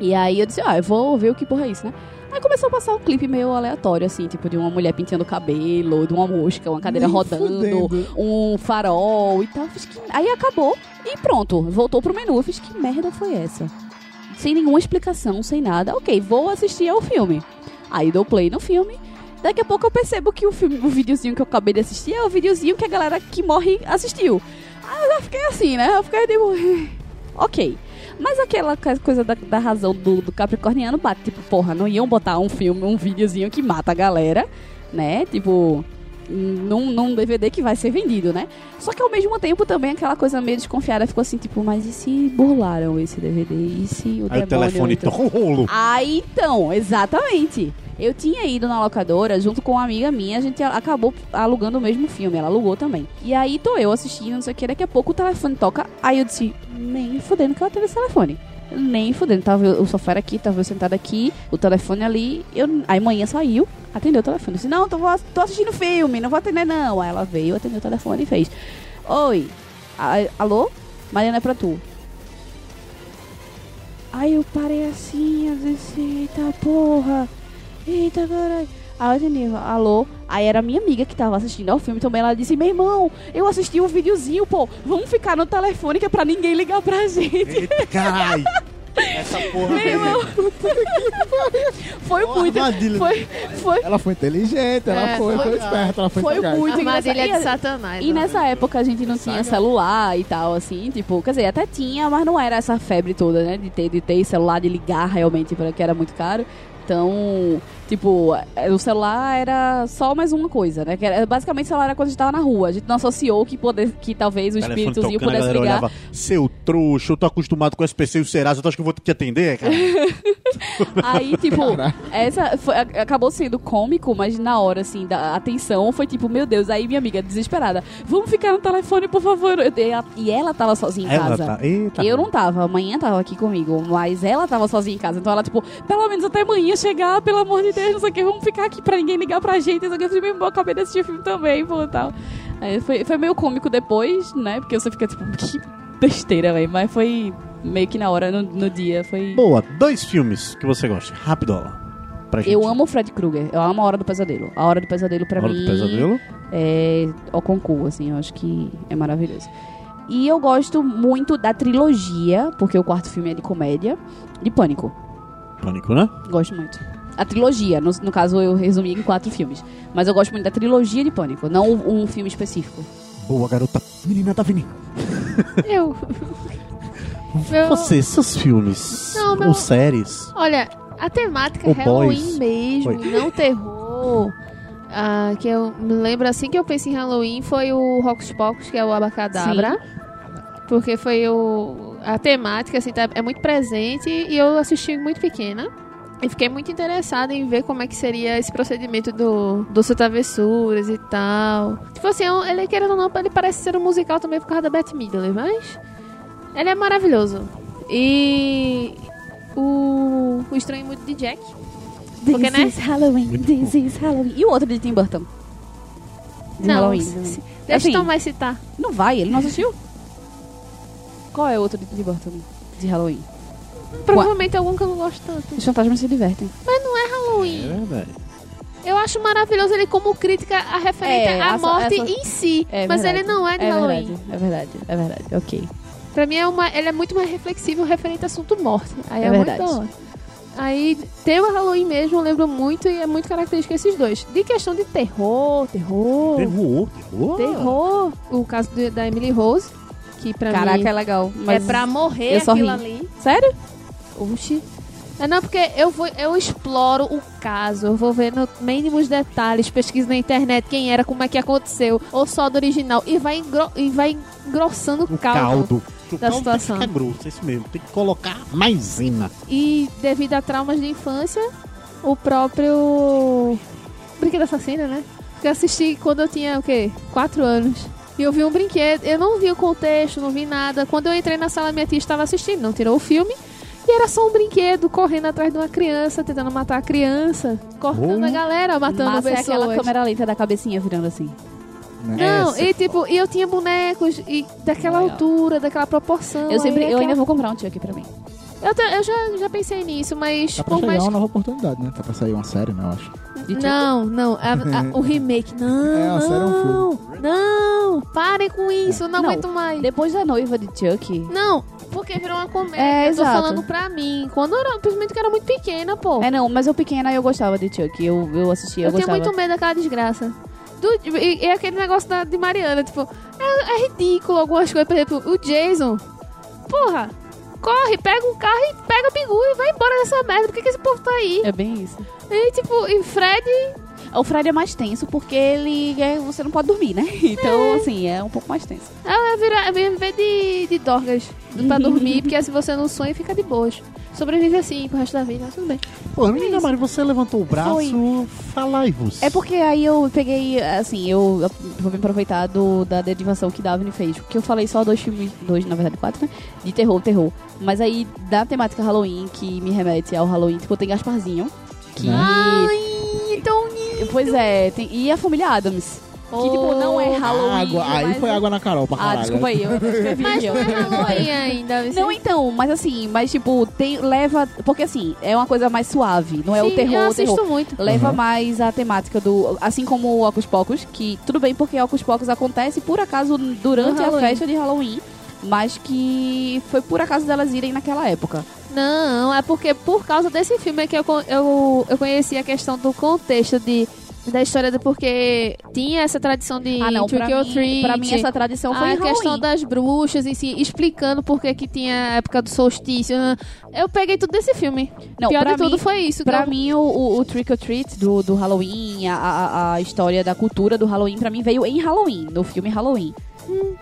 E aí eu disse, ah, eu vou ver o que porra é isso, né? Aí começou a passar um clipe meio aleatório, assim, tipo de uma mulher pintando o cabelo, de uma mosca, uma cadeira Nem rodando, fudendo. um farol e tal. Que... Aí acabou e pronto, voltou pro menu. Eu fiz que merda foi essa? Sem nenhuma explicação, sem nada. Ok, vou assistir ao filme. Aí dou play no filme. Daqui a pouco eu percebo que o filme, o videozinho que eu acabei de assistir é o videozinho que a galera que morre assistiu. Aí eu já fiquei assim, né? Eu fiquei tipo. ok. Mas aquela coisa da, da razão do, do Capricorniano bate, tipo, porra, não iam botar um filme, um videozinho que mata a galera, né? Tipo, num, num DVD que vai ser vendido, né? Só que ao mesmo tempo também aquela coisa meio desconfiada ficou assim, tipo, mas e se burlaram esse DVD? E se o Aí o demônio telefone entrou? um rolo. Aí então, exatamente. Eu tinha ido na locadora junto com uma amiga minha, a gente acabou alugando o mesmo filme, ela alugou também. E aí tô eu assistindo, não sei o que, daqui a pouco o telefone toca, aí eu disse, nem fudendo que ela teve esse telefone. Nem fudendo, tava o sofá era aqui, tava eu sentada aqui, o telefone ali, eu, aí manhã saiu, atendeu o telefone. Disse, não, tô, tô assistindo filme, não vou atender não. Aí ela veio, atendeu o telefone e fez, oi, a- alô? Mariana é pra tu. Aí eu parei assim, eu disse, eita porra, eita caralho. Aí eu atendi, alô? Aí era minha amiga que tava assistindo ao filme também. Ela disse, meu irmão, eu assisti um videozinho, pô, vamos ficar no telefone que é pra ninguém ligar pra gente. Eita, caralho. Essa porra Meu irmão. Foi muito. Foi, foi, Ela foi inteligente, ela É, foi, foi- foi esperta, ela foi, foi sagaz. muito Armadilha engraçado. de Satanás. E né? nessa época a gente não tinha celular e tal, assim, tipo, quer dizer, até tinha, mas não era essa febre toda, né? De ter, de ter celular, de ligar realmente, porque era muito caro. Então, tipo, eh, o celular era só mais uma coisa, né? Que era, basicamente o celular era quando a gente tava na rua. A gente não associou que, poder, que talvez o espíritozinho tocando, a pudesse ligar. olhava, seu trouxa, eu tô acostumado com o SPC e o Serasa, tu acha que eu vou te atender, cara? Aí, tipo, essa foi- acabou sendo cômico, mas na hora, assim, da atenção foi tipo, meu Deus. Aí minha amiga, desesperada, vamos ficar no telefone, por favor. E ela, e ela tava sozinha em Ela casa. tá, eita. Eu não tava, amanhã tava aqui comigo, mas ela tava sozinha em casa. Então ela, tipo, pelo menos até amanhã chegar, pelo amor de Deus, não sei o que, vamos ficar aqui pra ninguém ligar pra gente. Não sei o que, eu falei, irmão, acabei de assistir o filme também, pô, tal. Aí foi, foi meio cômico depois, né? Porque você fica, tipo, que besteira, velho. Mas foi meio que na hora, no, no dia, foi. Boa, dois filmes que você gosta. Rapidola. Eu amo o Fred Krueger, eu amo a Hora do Pesadelo. A Hora do Pesadelo pra Hora mim do Pesadelo. é o concurso, assim, eu acho que é maravilhoso. E eu gosto muito da trilogia, porque o quarto filme é de comédia, de Pânico. Pânico, né? Gosto muito. A trilogia, no, no caso eu resumi em quatro filmes. Mas eu gosto muito da trilogia de Pânico, não um filme específico. Boa, garota. Menina, tá vindo. Eu. Meu- Você, seus filmes Não, meu- ou séries. Olha, a temática é Halloween Boys. mesmo, Oi. não terror. Ah, que eu me lembro assim que eu pensei em Halloween foi o Rocos Pocos, que é o Abacadabra. Porque foi o. A temática, assim, tá- é muito presente e eu assisti muito pequena. E fiquei muito interessada em ver como é que seria esse procedimento do, do Travessuras e tal. Tipo assim, é um- ele querendo ou não, ele parece ser um musical também por causa da Beth Midler, mas. Ele é maravilhoso. E. O. O Estranho Muito de Jack. Porque, né? is Halloween, this is Halloween. E o outro de Tim Burton? De Halloween. se- se- Deixa Assim, o Tom vai citar. Não vai, ele não assistiu? Qual é o outro de Tim Burton de Halloween? Provavelmente algum que eu não gosto tanto. Os fantasmas se divertem. Mas não é Halloween. É verdade. Eu acho maravilhoso ele como crítica a referente É, à essa- morte essa- em si. É mas verdade. ele não é de é Halloween. Verdade, é verdade, é verdade. Ok. Pra mim, é uma, ele é muito mais reflexivo referente ao assunto morte. Aí É é, verdade. muito da hora. Aí tem o Halloween mesmo, eu lembro muito e é muito característico esses dois. De questão de terror, terror, Terror, terror. terror. O caso de- da Emily Rose, que pra Caraca, mim é legal. é Mas pra morrer eu só aquilo ri. ali. Sério? Oxi. É não, porque eu vou, eu exploro o caso, eu vou ver no mínimos detalhes, pesquiso na internet quem era, como é que aconteceu, ou só do original, e vai, engro, e vai engrossando o caldo. caldo. O da caldo situação. Tem que ficar grosso, é isso mesmo. Tem que colocar maisena. E devido a traumas de infância, o próprio Brinquedo Assassino, né? Que eu assisti quando eu tinha, o quê? Quatro anos. E eu vi um brinquedo, eu não vi o contexto, não vi nada. Quando eu entrei na sala, minha tia estava assistindo, não tirou o filme. Era só um brinquedo correndo atrás de uma criança, tentando matar a criança, cortando Oh. a galera, matando Massa é pessoas. aquela câmera lenta da cabecinha virando assim. Não, Essa e é tipo, e eu tinha bonecos e daquela Legal. altura, daquela proporção. Eu sempre, aí eu aquela- ainda vou comprar um Chuck pra mim. Eu, te- eu já, já pensei nisso, mas Tá pra por chegar mais uma nova oportunidade, né? Tá pra sair uma série, né? Eu acho. De Chuck. Não, não. a- a- o remake. Não. É, a série é um não, Não. Parem com isso. Eu não, Não, aguento mais. Depois da noiva de Chuck. Não, porque virou uma comédia. É, eu tô exato. falando pra mim. Quando eu era, principalmente que eu era muito pequena, pô. É, não, mas eu pequena eu gostava de Chuck. Eu, eu assistia, eu, eu tinha gostava. muito medo daquela desgraça. Do- e, e aquele negócio da, de Mariana, tipo, é, é ridículo algumas coisas. Por exemplo, o Jason. Porra, corre, pega um carro e pega o Bigu e vai embora dessa merda. Por que, que esse povo tá aí? É bem isso. E tipo, e Fred. O Fred é mais tenso porque ele é, você não pode dormir, né? Então, assim, é um pouco mais tenso. Ela virar, viver de, de dorgas pra dormir, porque se você não sonha, fica de boas. Sobrevive assim pro resto da vida, mas tudo bem. Pô, menina Mari, você levantou o braço, falai-vos. É porque aí eu peguei, assim, eu vou me aproveitar do, da derivação que Daphne fez. Porque eu falei só dois filmes, dois, na verdade, quatro, né? De terror, terror. Mas aí, da temática Halloween, que me remete ao Halloween, tipo, tem Gasparzinho. Que. Ai, então. Pois é, tem, e a família Adams. Que, tipo, não é Halloween. Água, aí mas foi água na Carol pra Ah, caralho. desculpa aí, eu escrevi Mas não é Halloween ainda. você- Não, então, mas assim, mas tipo, tem, leva. Porque assim, é uma coisa mais suave, não é o terror, eu o terror. assisto muito. Leva Uhum. mais a temática do. Assim como o Ocus Pocus, que tudo bem porque Ocus Pocus acontece por acaso durante a festa de Halloween, mas que foi por acaso delas irem naquela época. Não, é porque por causa desse filme é que eu, eu, eu conheci a questão do contexto de, da história do porque tinha essa tradição de ah, não, pra trick or mim, treat. pra mim essa tradição foi a Halloween. questão das bruxas em si, explicando por que que tinha a época do solstício. Eu peguei tudo desse filme. Não, Pior de tudo mim- foi isso. Pra eu- mim, o, o, o Trick or Treat do, do Halloween, a, a, a história da cultura do Halloween, pra mim veio em Halloween, no filme Halloween.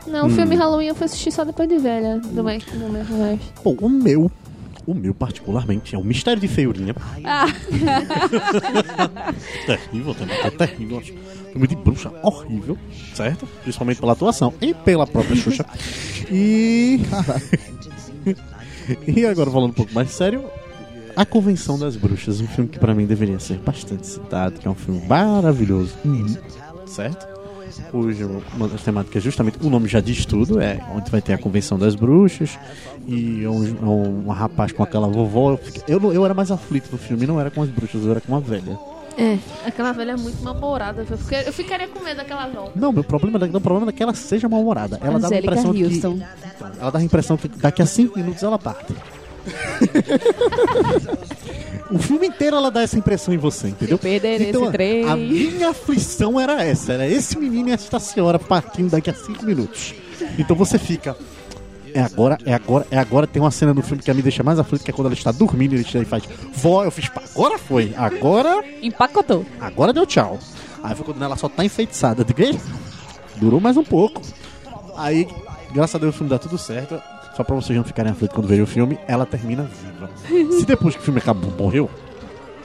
Não, o Hum. filme Halloween eu fui assistir só depois de velha. Do meu, do meu resto. Bom, o meu, o meu particularmente, é o Mistério de Feiurinha. Ah, Terrível também, é terrível. acho. Filme de bruxa horrível, certo? Principalmente pela atuação e pela própria Xuxa. E. e agora falando um pouco mais sério. A Convenção das Bruxas, um filme que pra mim deveria ser bastante citado, que é um filme maravilhoso, certo? Cujo uma das temáticas, justamente, o nome já diz tudo, é onde vai ter a Convenção das Bruxas e um, um, um rapaz com aquela vovó. Eu, eu, era mais aflito no filme, não era com as bruxas, eu era com uma velha. É, aquela velha é muito mal-humorada. Eu, fiquei- eu ficaria com medo daquela velha. Não, meu problema, o problema é que ela seja mal-humorada. Ela dá a impressão que, Houston. ela dá a impressão que daqui a cinco minutos ela parte. o filme inteiro ela dá essa impressão em você, entendeu? perder Então, esse trem. a minha aflição era essa, era esse menino e esta senhora partindo daqui a cinco minutos. Então você fica. É agora, é agora, é agora. Tem uma cena no filme que me deixa mais aflito, que é quando ela está dormindo e ele faz. Vó, eu fiz. pá, Agora foi, agora. Empacotou. Agora deu tchau. Aí foi quando ela só tá enfeitiçada. Eu digo, "Ei, durou mais um pouco. Aí, graças a Deus, o filme dá tudo certo. Só pra vocês não ficarem aflitos quando verem o filme, ela termina viva. Se depois que o filme acabou, morreu,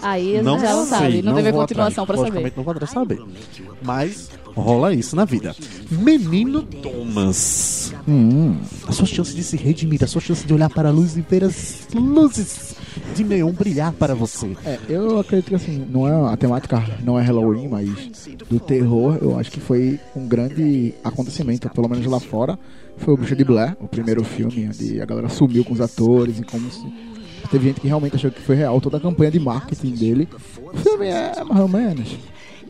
Aí não já não sabe, não, teve vou continuação atrás. pra saber. Não vou saber. Mas rola isso na vida. Menino Thomas. Hum, A sua chance de se redimir, a sua chance de olhar para a luz e ver as luzes de neon brilhar para você. é, eu acredito que assim, não é a temática não é Halloween, mas do terror, eu acho que foi um grande acontecimento, pelo menos lá fora. Foi o Bruxa de Blair, o primeiro filme, onde a galera sumiu com os atores e como se Teve gente que realmente achou que foi real toda a campanha de marketing dele. O filme é mais ou menos.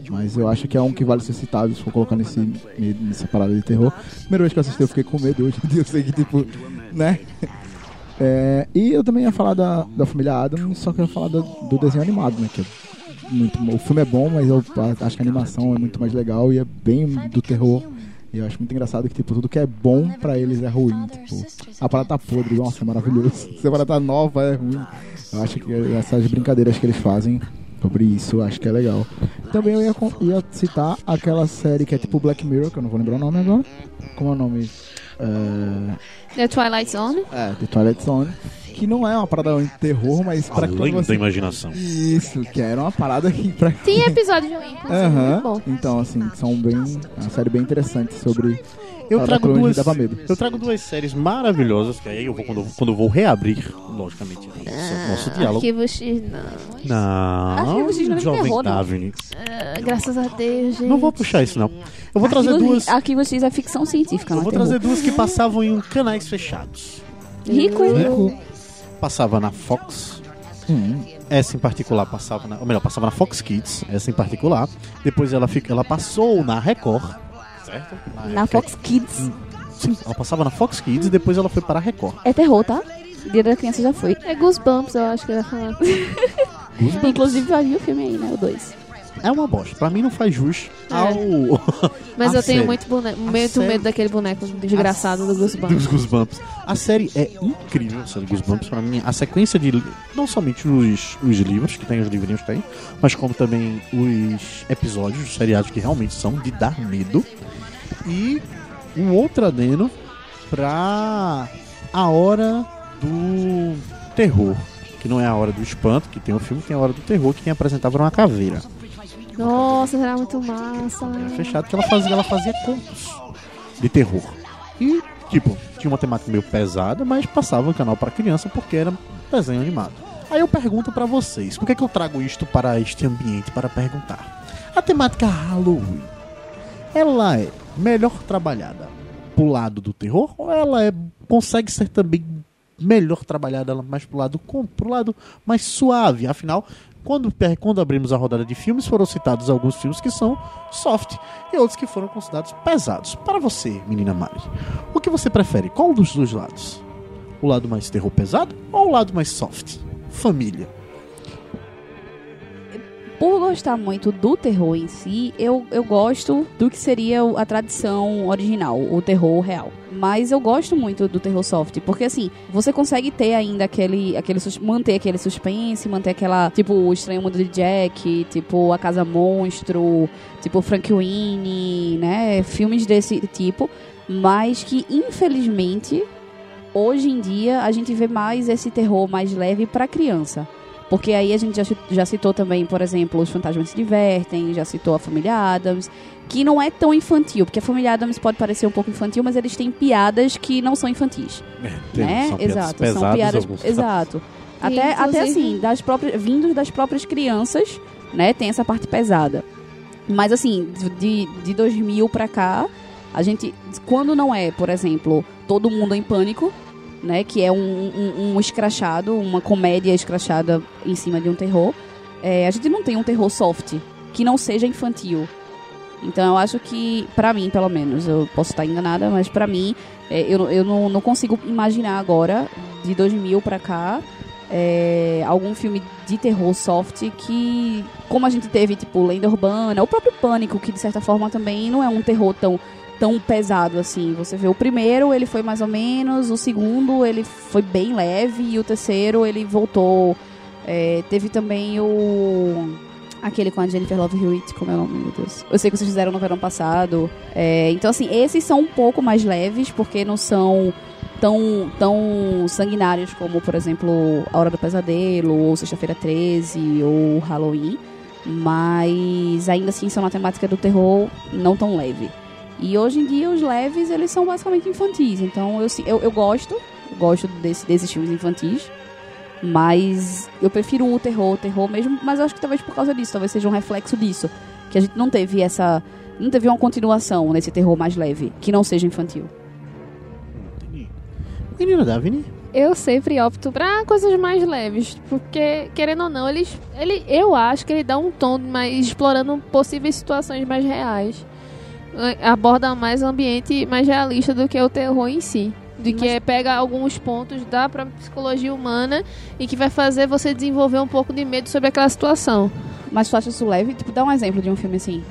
Mas eu acho que é um que vale ser citado se for colocar nesse, nessa parada de terror. Primeira vez que eu assisti eu fiquei com medo hoje em dia eu sei que tipo, né? É, e eu também ia falar da, da família Adams, só que eu ia falar do, do desenho animado, né? Que é muito, o filme é bom, mas eu acho que a animação é muito mais legal e é bem do terror. E eu acho muito engraçado que, tipo, tudo que é bom pra eles é ruim. Tipo, a parada tá podre, nossa, é maravilhoso. Se a parada tá nova, é ruim. Eu acho que essas brincadeiras que eles fazem sobre isso, acho que é legal. Também eu ia, ia citar aquela série que é tipo Black Mirror, que eu não vou lembrar o nome agora. Como é o nome? É, The Twilight Zone. é The Twilight Zone. Que não é uma parada de terror, mas pra Além você... da imaginação. Isso, que era uma parada que pra Tem episódio de um, inclusive, Aham. muito bom. Então, assim, são bem. É uma série bem interessante sobre. Eu Ela trago duas. dava medo. Eu trago duas séries maravilhosas, que aí eu vou quando, eu- quando eu vou reabrir, logicamente, nosso, nosso diálogo. Arquivo X, não. Não, Arquivo X não é jovem terror, não. Daphne. Ah, graças a Deus, gente. Não vou puxar isso não. Eu vou trazer Arquivo, duas. Arquivo X é ficção científica, Eu não é vou terror. trazer duas que passavam em canais fechados. Rico. Rico. Passava na Fox. Hum, Essa em particular passava na, ou melhor, passava na Fox Kids, essa em particular. Depois ela fica, ela passou na Record, certo? Na época- Fox Kids. Sim, ela passava na Fox Kids e depois ela foi para a Record. É terror, tá? Dia da criança já foi. É Goosebumps, eu acho que eu ia falar. Inclusive, vai vir o filme aí, né? O 2. É uma bosta. Pra mim não faz jus É. ao Mas A eu tenho série. muito, bone... muito série. medo daquele boneco desgraçado do Goosebumps. dos Goosebumps. A série é incrível, a série Goosebumps, pra mim. A sequência de. Não somente os, os livros, que tem os livrinhos que tem, mas como também os episódios, os seriados que realmente são de dar medo. E um outro adeno pra a hora do terror. Que não é a hora do espanto, que tem o filme, tem a hora do terror, que quem apresentava era uma caveira. Nossa, era muito massa. Era fechado que ela fazia, ela fazia contos de terror. E, tipo, tinha uma temática meio pesada, mas passava no canal para criança porque era desenho animado. Aí eu pergunto pra vocês, por que, que eu trago isto para este ambiente para perguntar? A temática Halloween, ela é melhor trabalhada pro lado do terror ou ela é, consegue ser também melhor trabalhada mais pro lado com, pro lado mais suave? Afinal, quando, quando abrimos a rodada de filmes, foram citados alguns filmes que são soft e outros que foram considerados pesados. Para você, menina Mari, o que você prefere? Qual dos dois lados? O lado mais terror pesado ou o lado mais soft? Família. Por gostar muito do terror em si, eu, eu gosto do que seria a tradição original, o terror real. Mas eu gosto muito do terror soft, porque assim, você consegue ter ainda aquele, aquele manter aquele suspense, manter aquela, tipo, o Estranho Mundo de Jack, tipo, A Casa Monstro, tipo, Frank Winnie, né? Filmes desse tipo, mas que infelizmente hoje em dia a gente vê mais esse terror mais leve pra criança. Porque aí a gente já, já citou também, por exemplo, Os Fantasmas se Divertem, já citou a Família Adams, que não é tão infantil, porque a Família Adams pode parecer um pouco infantil, mas eles têm piadas que não são infantis, né? São piadas exato, pesadas, são piadas, alguns- exato. Até, E, até assim, das próprias, vindos das próprias crianças, né, tem essa parte pesada. Mas assim, de, de 2000 pra cá, a gente, quando não é, por exemplo, Todo Mundo em Pânico, né, que é um, um, um escrachado, uma comédia escrachada em cima de um terror, é, a gente não tem um terror soft, que não seja infantil. Então eu acho que, pra mim, pelo menos, eu posso estar enganada, mas pra mim, é, eu, eu não, não consigo imaginar agora, de 2000 pra cá, é, algum filme de terror soft que, como a gente teve, tipo, Lenda Urbana, o próprio Pânico, que de certa forma também não é um terror tão, tão pesado assim. Você vê o primeiro, ele foi mais ou menos, o segundo, ele foi bem leve, e o terceiro, ele voltou. É, teve também o. Aquele com a Jennifer Love Hewitt, como é o nome, meu Deus? Eu sei que vocês fizeram no verão passado. É, então, assim, esses são um pouco mais leves, porque não são tão, tão sanguinários como, por exemplo, A Hora do Pesadelo, ou Sexta-feira 13, ou Halloween. Mas ainda assim são uma temática do terror não tão leve. E hoje em dia os leves, eles são basicamente infantis. Então eu, eu, eu gosto, eu gosto desse, desses filmes infantis. Mas eu prefiro o terror, o terror mesmo, mas eu acho que talvez por causa disso, talvez seja um reflexo disso. Que a gente não teve essa. Não teve uma continuação nesse terror mais leve, que não seja infantil. Menina Daphne, eu sempre opto pra coisas mais leves, porque querendo ou não, eles, ele, eu acho que ele dá um tom mais explorando possíveis situações mais reais, aborda mais ambiente mais realista do que o terror em si. De que é, pega alguns pontos da própria psicologia humana e que vai fazer você desenvolver um pouco de medo sobre aquela situação. Mas tu acha isso leve? Tipo, dá um exemplo de um filme assim.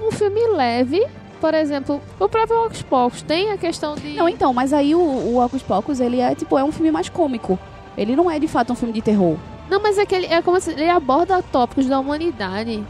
Um filme leve, por exemplo, o próprio Hocus Pocus tem a questão de. Não, então, mas aí o, o Hocus Pocus, ele é tipo, é um filme mais cômico. Ele não é de fato um filme de terror. Não, mas é que ele, é como se ele aborda tópicos da humanidade.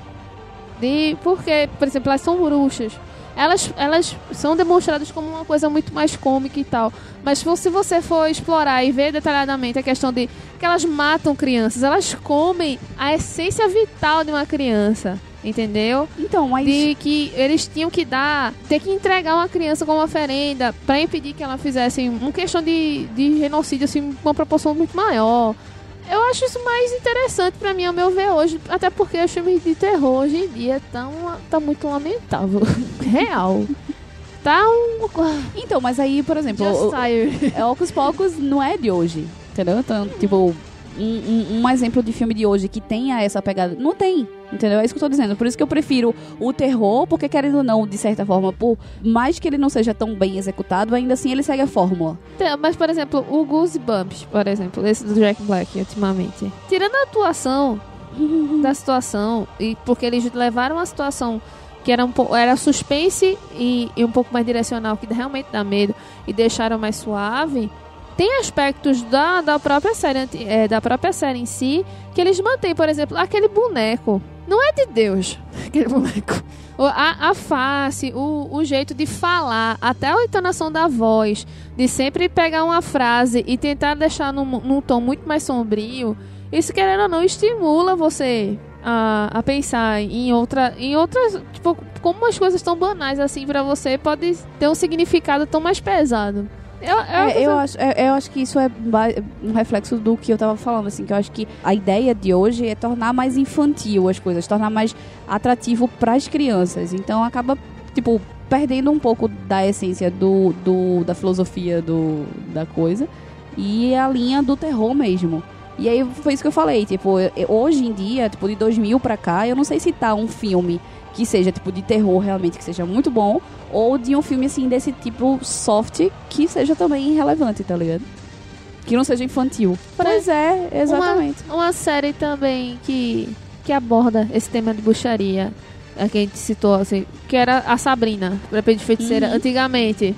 De, porque, por exemplo, elas são bruxas. Elas, elas são demonstradas como uma coisa muito mais cômica e tal. Mas se você- for explorar e ver detalhadamente a questão de que elas matam crianças, elas comem a essência vital de uma criança. Entendeu? Então, mas. de que eles tinham que dar, ter que entregar uma criança como oferenda pra impedir que ela fizesse uma questão de, de genocídio assim, com uma proporção muito maior. Eu acho isso mais interessante pra mim, ao meu ver hoje, até porque os filmes de terror hoje em dia tá muito lamentável. Real. Tá um. Então, mas aí, por exemplo, o, é Hocus Pocus não é de hoje. Entendeu? Então, tipo, um, um- um exemplo de filme de hoje que tenha essa pegada. Não tem. Entendeu? É isso que eu tô dizendo. Por isso que eu prefiro o terror, porque querendo ou não, de certa forma, por mais que ele não seja tão bem executado, ainda assim ele segue a fórmula. Então, Mas, por exemplo, o Goosebumps, por exemplo, esse do Jack Black, ultimamente. Tirando a atuação da situação, e porque eles levaram a situação que era, um po- era suspense e, e um pouco mais direcional, que realmente dá medo, e deixaram mais suave, tem aspectos da, da, própria série, é, da própria série em si que eles mantêm, por exemplo, aquele boneco. Não é de Deus, aquele boneco. A, a face, o, o jeito de falar, até a entonação da voz, de sempre pegar uma frase e tentar deixar num, num tom muito mais sombrio, isso querendo ou não estimula você a, a pensar em outra, em outras, tipo, como as coisas tão banais assim pra você pode ter um significado tão mais pesado. Eu, eu, É, eu, acho, é, eu acho que isso é um reflexo do que eu tava falando, assim, que eu acho que a ideia de hoje é tornar mais infantil as coisas, tornar mais atrativo pras crianças. Então acaba, tipo, perdendo um pouco da essência do, do, da filosofia do, da coisa e a linha do terror mesmo. E aí foi isso que eu falei, tipo, hoje em dia, tipo, de 2000 pra cá, eu não sei se tá um filme que seja, tipo, de terror realmente, que seja muito bom, ou de um filme, assim, desse tipo soft, que seja também relevante, tá ligado? Que não seja infantil. Pois é, exatamente. Uma, uma série também que, que aborda esse tema de bruxaria, a que a gente citou, assim, que era a Sabrina, Repente Feiticeira, Uhum. antigamente.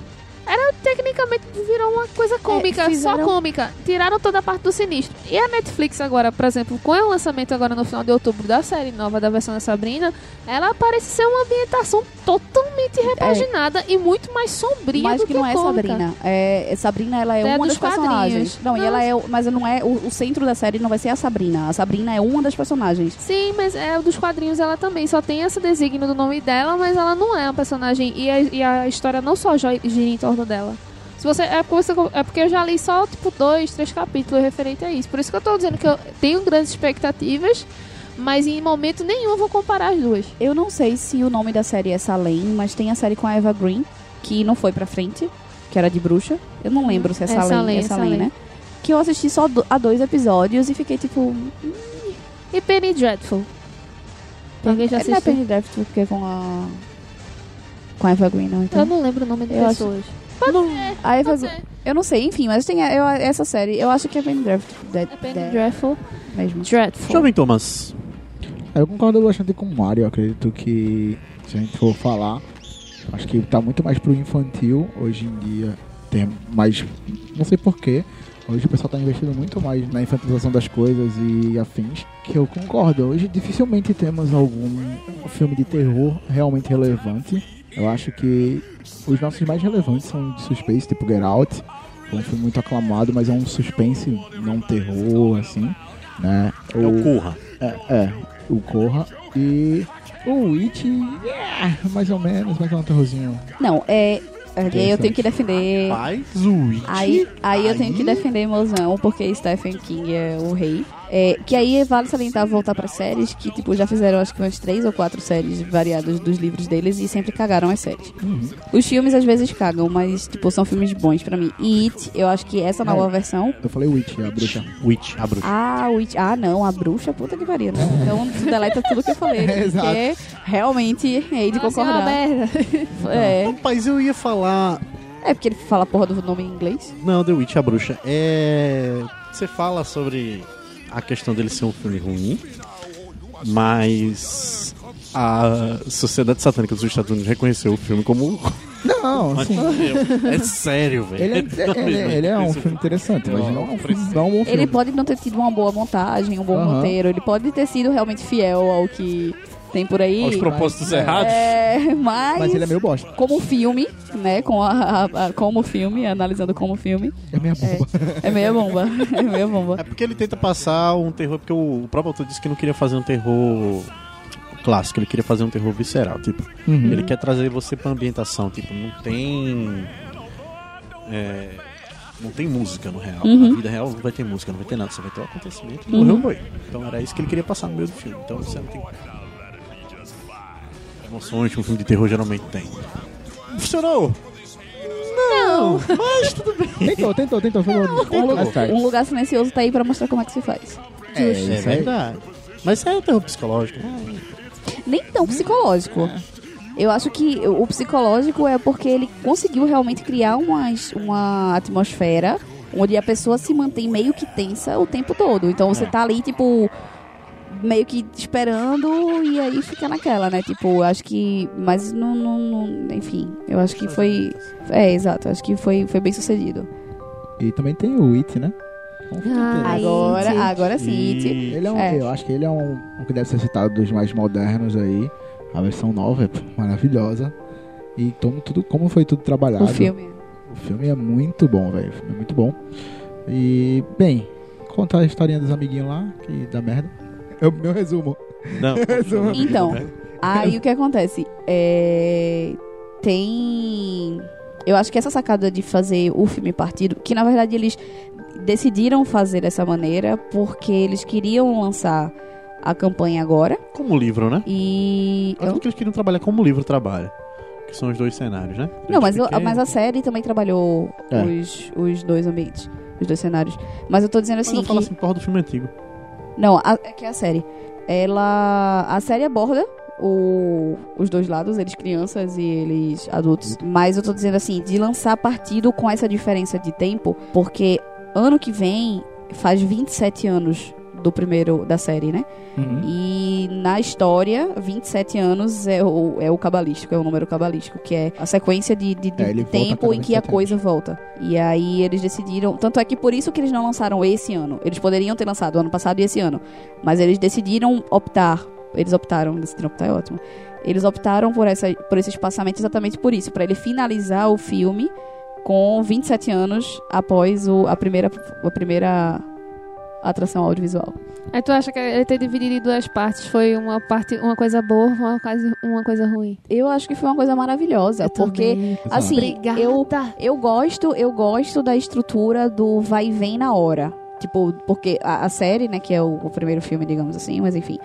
Era tecnicamente virou uma coisa cômica, É, fizeram- só cômica. Tiraram toda a parte do sinistro. E a Netflix agora, por exemplo, com o lançamento agora no final de outubro da série nova da versão da Sabrina, ela parece ser uma ambientação totalmente repaginada e muito mais sombria Mas do que não é cômica. Sabrina. É, Sabrina, ela é, É uma das personagens. quadrinhos. Não, e ela é. Mas não é. O, o centro da série não vai ser a Sabrina. A Sabrina é uma das personagens. Sim, mas é o dos quadrinhos ela também só tem esse designo do nome dela, mas ela não é uma personagem e a, e a história não só gira em torno dela. Se você é, porque você- é porque eu já li só tipo dois, três capítulos referente a isso. Por isso que eu tô dizendo que eu tenho grandes expectativas, mas em momento nenhum eu vou comparar as duas. Eu não sei se o nome da série é Salem, mas tem a série com a Eva Green, que não foi pra frente, que era de bruxa. Eu não lembro se é É Salem, Salem, é é Salem, Salem. né? Que eu assisti só do- a dois episódios e fiquei tipo. E Penny Dreadful. Alguém já Não é assistiu? Penny Dreadful porque é com a. Com a Eva Green, não, então. Eu não lembro o nome de Eu acho- Pode Green. ser. Eu não sei, enfim, mas tem a- eu- essa série. Eu acho que é Penny Dreadful. É Dreadful. mesmo. Dreadful. Jovem Thomas. Eu concordo bastante com o Mario. Eu acredito que, se a gente for falar, acho que tá muito mais pro infantil hoje em dia. Tem mais. Não sei porquê. Hoje o pessoal tá investindo muito mais na infantilização das coisas e afins. Que eu concordo. Hoje dificilmente temos algum filme de terror realmente relevante. Eu acho que os nossos mais relevantes são de suspense, tipo Get Out. É um filme muito aclamado, mas é um suspense, não terror, assim. Né? É o Corra. É, é, o Corra e o It, é, mais ou menos, mas é um terrorzinho. Não, é. Aí eu tenho que defender. Rapaz, o It. Aí, aí eu tenho que defender mozão, porque Stephen King é o rei. É, que aí vale salientar voltar para séries que tipo já fizeram acho que umas três ou quatro séries variadas dos livros deles e sempre cagaram as séries. Os filmes às vezes cagam, mas tipo são filmes bons pra mim. E It, eu acho que essa nova É. versão Eu falei Witch, a bruxa. Witch, a bruxa. ah, It, ah, não, a bruxa, puta que pariu, né? Então tu deleta tudo que eu falei, É, exato. porque realmente hei de Nossa, é uma concordar. merda. É, Rapaz, eu ia falar. é porque ele fala a porra do nome em inglês. Não, The Witch, a bruxa. É. Você fala sobre a questão dele ser um filme ruim, mas a Sociedade Satânica dos Estados Unidos reconheceu o filme como. Não, assim. é sério, velho. Ele é, ele, ele é um filme interessante, mas não é um filme, não é um bom filme. Ele pode não ter tido uma boa montagem, um bom Aham. roteiro, ele pode ter sido realmente fiel ao que tem por aí. Aos propósitos é. errados. É, mas, Mas ele é meio bosta. como filme, né? Com a, a- a- como filme, analisando como filme, É minha bomba. é meia bomba. É meia bomba. É porque ele tenta passar um terror, porque o, o próprio autor disse que não queria fazer um terror clássico, ele queria fazer um terror visceral, tipo. Uhum. Ele quer trazer você pra ambientação, tipo, não tem. é, não tem música no real. Uhum. Na vida real não vai ter música, não vai ter nada, só vai ter um acontecimento e morreu, foi. Então era isso que ele queria passar no meio do filme. Então você não tem. Emoções que um filme de terror geralmente tem. Funcionou! Não! Mas tudo bem. Tentou, tentou, tentou. Foi Um, tarde. um lugar silencioso tá aí pra mostrar como é que se faz. É, É isso aí. verdade. Mas é terror psicológico. Nem tão psicológico. Eu acho que o psicológico é porque ele conseguiu realmente criar uma, uma atmosfera onde a pessoa se mantém meio que tensa o tempo todo. Então você É. tá ali, tipo, meio que esperando e aí fica naquela, né? Tipo, acho que. Mas não, não- não- Enfim, eu acho que foi. É, exato. Acho que foi, foi bem sucedido. E também tem o It, né? Filme Ah. Agora, It. agora sim, It. Ele é um, É. Eu acho que ele é um, um que deve ser citado dos mais modernos aí. A versão nova é maravilhosa. E como, tudo, como foi tudo trabalhado. O filme. O filme é muito bom, velho. O filme é muito bom. E, bem, contar a historinha dos amiguinhos lá, que dá merda. É o meu resumo. Não. Então, aí o que acontece? É, Tem. Eu acho que essa sacada de fazer o filme partido, que na verdade eles decidiram fazer dessa maneira porque eles queriam lançar a campanha agora Como livro, né? e. Eu acho que eles queriam trabalhar como o livro trabalha. Que são os dois cenários, né? Não, mas, Pequeno. mas a série também trabalhou É. os, os dois ambientes, os dois cenários. Mas eu tô dizendo Mas assim eu falo que. assim, porra do filme antigo. Não, a, é que a série. Ela. A série aborda o- os dois lados, eles crianças e eles adultos. Mas eu tô dizendo assim, de lançar partido com essa diferença de tempo, porque ano que vem faz 27 anos do primeiro da série, né? Uhum. E na história, 27 anos é o, é o cabalístico, é o número cabalístico, que é a sequência de, de- de É, tempo em que a 27 coisa volta. E aí eles decidiram. Tanto é que por isso que eles não lançaram esse ano. Eles poderiam ter lançado ano passado e esse ano. Mas eles decidiram optar. Eles optaram, decidiram optar é ótimo. Eles optaram por, essa, por esse espaçamento exatamente por isso, para ele finalizar o filme com 27 anos após o, a primeira a primeira atração audiovisual. Aí tu acha que ele ter dividido em duas partes foi uma parte, uma coisa boa, uma coisa, uma coisa ruim? Eu acho que foi uma coisa maravilhosa, porque também. assim, Obrigada. eu eu gosto, eu gosto da estrutura do vai e vem na hora. Tipo, porque a, a série, né, que é o, o primeiro filme, digamos assim, mas enfim.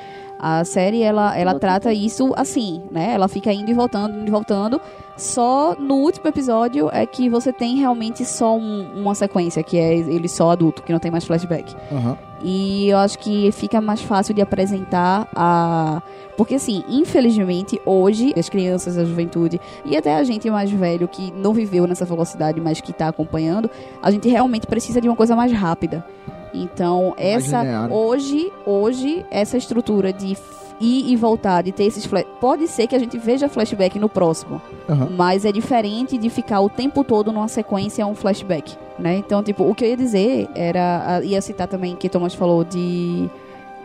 A série, ela, ela trata isso assim, né? Ela fica indo e voltando, indo e voltando. Só no último episódio é que você tem realmente só um- uma sequência, que é ele só adulto, que não tem mais flashback. Aham. E eu acho que fica mais fácil de apresentar a. Porque, assim, infelizmente, hoje, as crianças, a juventude e até a gente mais velho que não viveu nessa velocidade, mas que tá acompanhando, a gente realmente precisa de uma coisa mais rápida. Então, essa. Hoje, hoje, essa estrutura de ir e voltar, de ter esses flash... Pode ser que a gente veja flashback no próximo. Aham. Mas é diferente de ficar o tempo todo numa sequência um flashback, né? Então, tipo, o que eu ia dizer era... Ia citar também que Thomas falou de...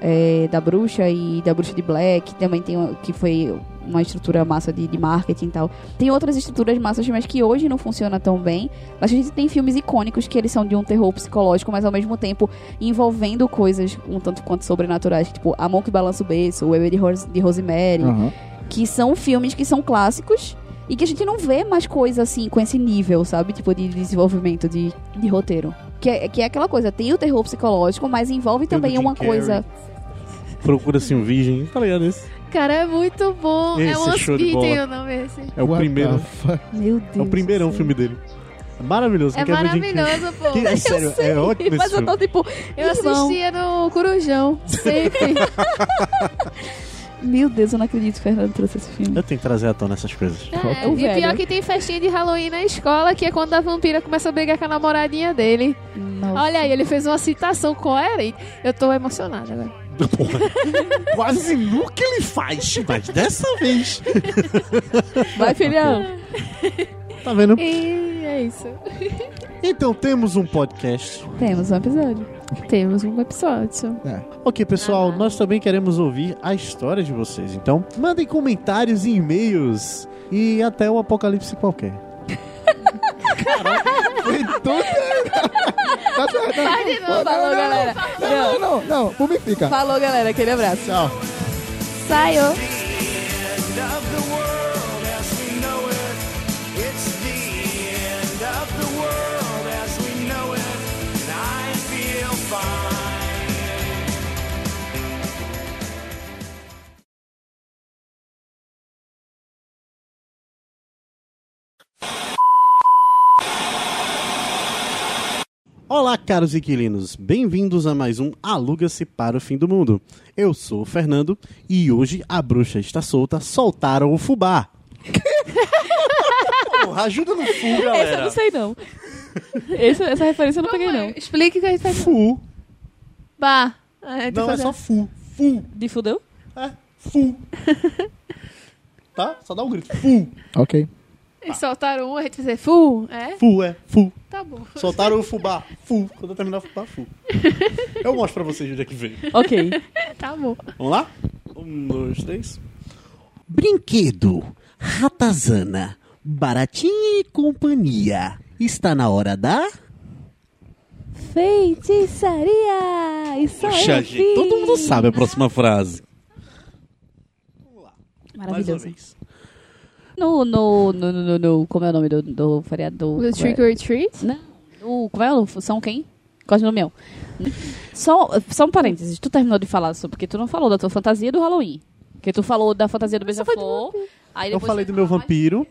é, da bruxa e da bruxa de Black, também tem que foi uma estrutura massa de, de marketing e tal. Tem outras estruturas massas, mas que hoje não funciona tão bem. Mas a gente tem filmes icônicos que eles são de um terror psicológico, mas ao mesmo tempo envolvendo coisas um tanto quanto sobrenaturais, tipo A Mão que Balança o Berço, O Bebê de, Ros de Rosemary, Aham. que são filmes que são clássicos e que a gente não vê mais coisa assim com esse nível, sabe? Tipo de desenvolvimento de, de roteiro. Que é, que é aquela coisa, tem o terror psicológico, mas envolve também uma Carrey. coisa. Procura-se um virgem. Tá ligado isso? Cara, é muito bom. Esse é um é show de bola. o nome esse. É o What primeiro. Meu Deus. É o primeirão filme dele. É maravilhoso. É maravilhoso, pô. Que- é sério, é ótimo esse Mas eu tô tipo. Eu irmão, assistia no Corujão, sempre. Meu Deus, eu não acredito que o Fernando trouxe esse filme. Eu tenho que trazer à tona essas coisas. É, O e o pior é que tem festinha de Halloween na escola, que é quando a vampira começa a brigar com a namoradinha dele. Nossa. Olha aí, ele fez uma citação coerente. Eu tô emocionada agora. Quase nunca ele faz, mas dessa vez. Vai, filhão. Tá vendo? E é isso. Então temos um podcast. Temos um episódio. Temos um episódio. É. Ok, pessoal, nós também queremos ouvir a história de vocês. Então, mandem comentários e e-mails. E até o apocalipse qualquer. Foi tudo. Tá certo, não. Falou, galera. Não, não, não. Pumifica. Falou, galera. Aquele abraço. Tchau. Saiu. Olá, caros inquilinos. Bem-vindos a mais um Aluga-se para o Fim do Mundo. Eu sou o Fernando e hoje a bruxa está solta. Soltaram o fubá. Porra, ajuda no fu, Esse eu galera. não sei, não. Esse- essa referência eu não peguei, não. Explique o que a gente faz. Fu. Bah. A gente Não, é só fu. Fu. De fudeu? É, fu. tá? Só dá um grito. Fu. Ok. Eles soltaram um, a gente fez full. É? Fu, é. Fu. Tá bom. Soltaram o fubá. Fu. Quando eu terminar o fubá, fu. Eu mostro pra vocês onde é que veio. Ok. Tá bom. Vamos lá? Um, dois, três. Brinquedo. Ratazana. Baratinha e companhia. Está na hora da. Feitiçaria! Isso Puxa, gente, todo mundo sabe a próxima frase. Mais uma Maravilhoso. vez. No, no, no, no, no, no- Como é o nome do, do feriado? Do, Do Trick or Treat? Não. O, como é o São quem? Cosme Damião. Só, só um parênteses. Tu terminou de falar sobre... Porque tu não falou da tua fantasia do Halloween. Porque tu falou da fantasia do beija-flor. Eu falei do meu vampiro.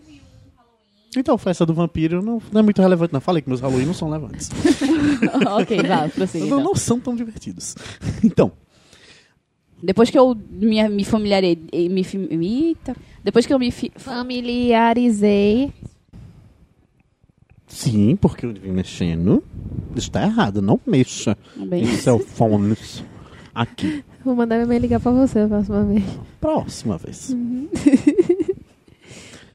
Então, festa do vampiro não, não é muito relevante, não. Falei que meus Halloween não são relevantes. ok, vá, prossiga. Não, então. não são tão divertidos. Então, Depois que eu me, me familiarei... Me, eita. Depois que eu me... fi- Familiarizei. sim, porque eu vim mexendo. Está errado, não mexa Bem, em seu fones aqui. Vou mandar minha mãe ligar pra você a próxima vez. Próxima vez.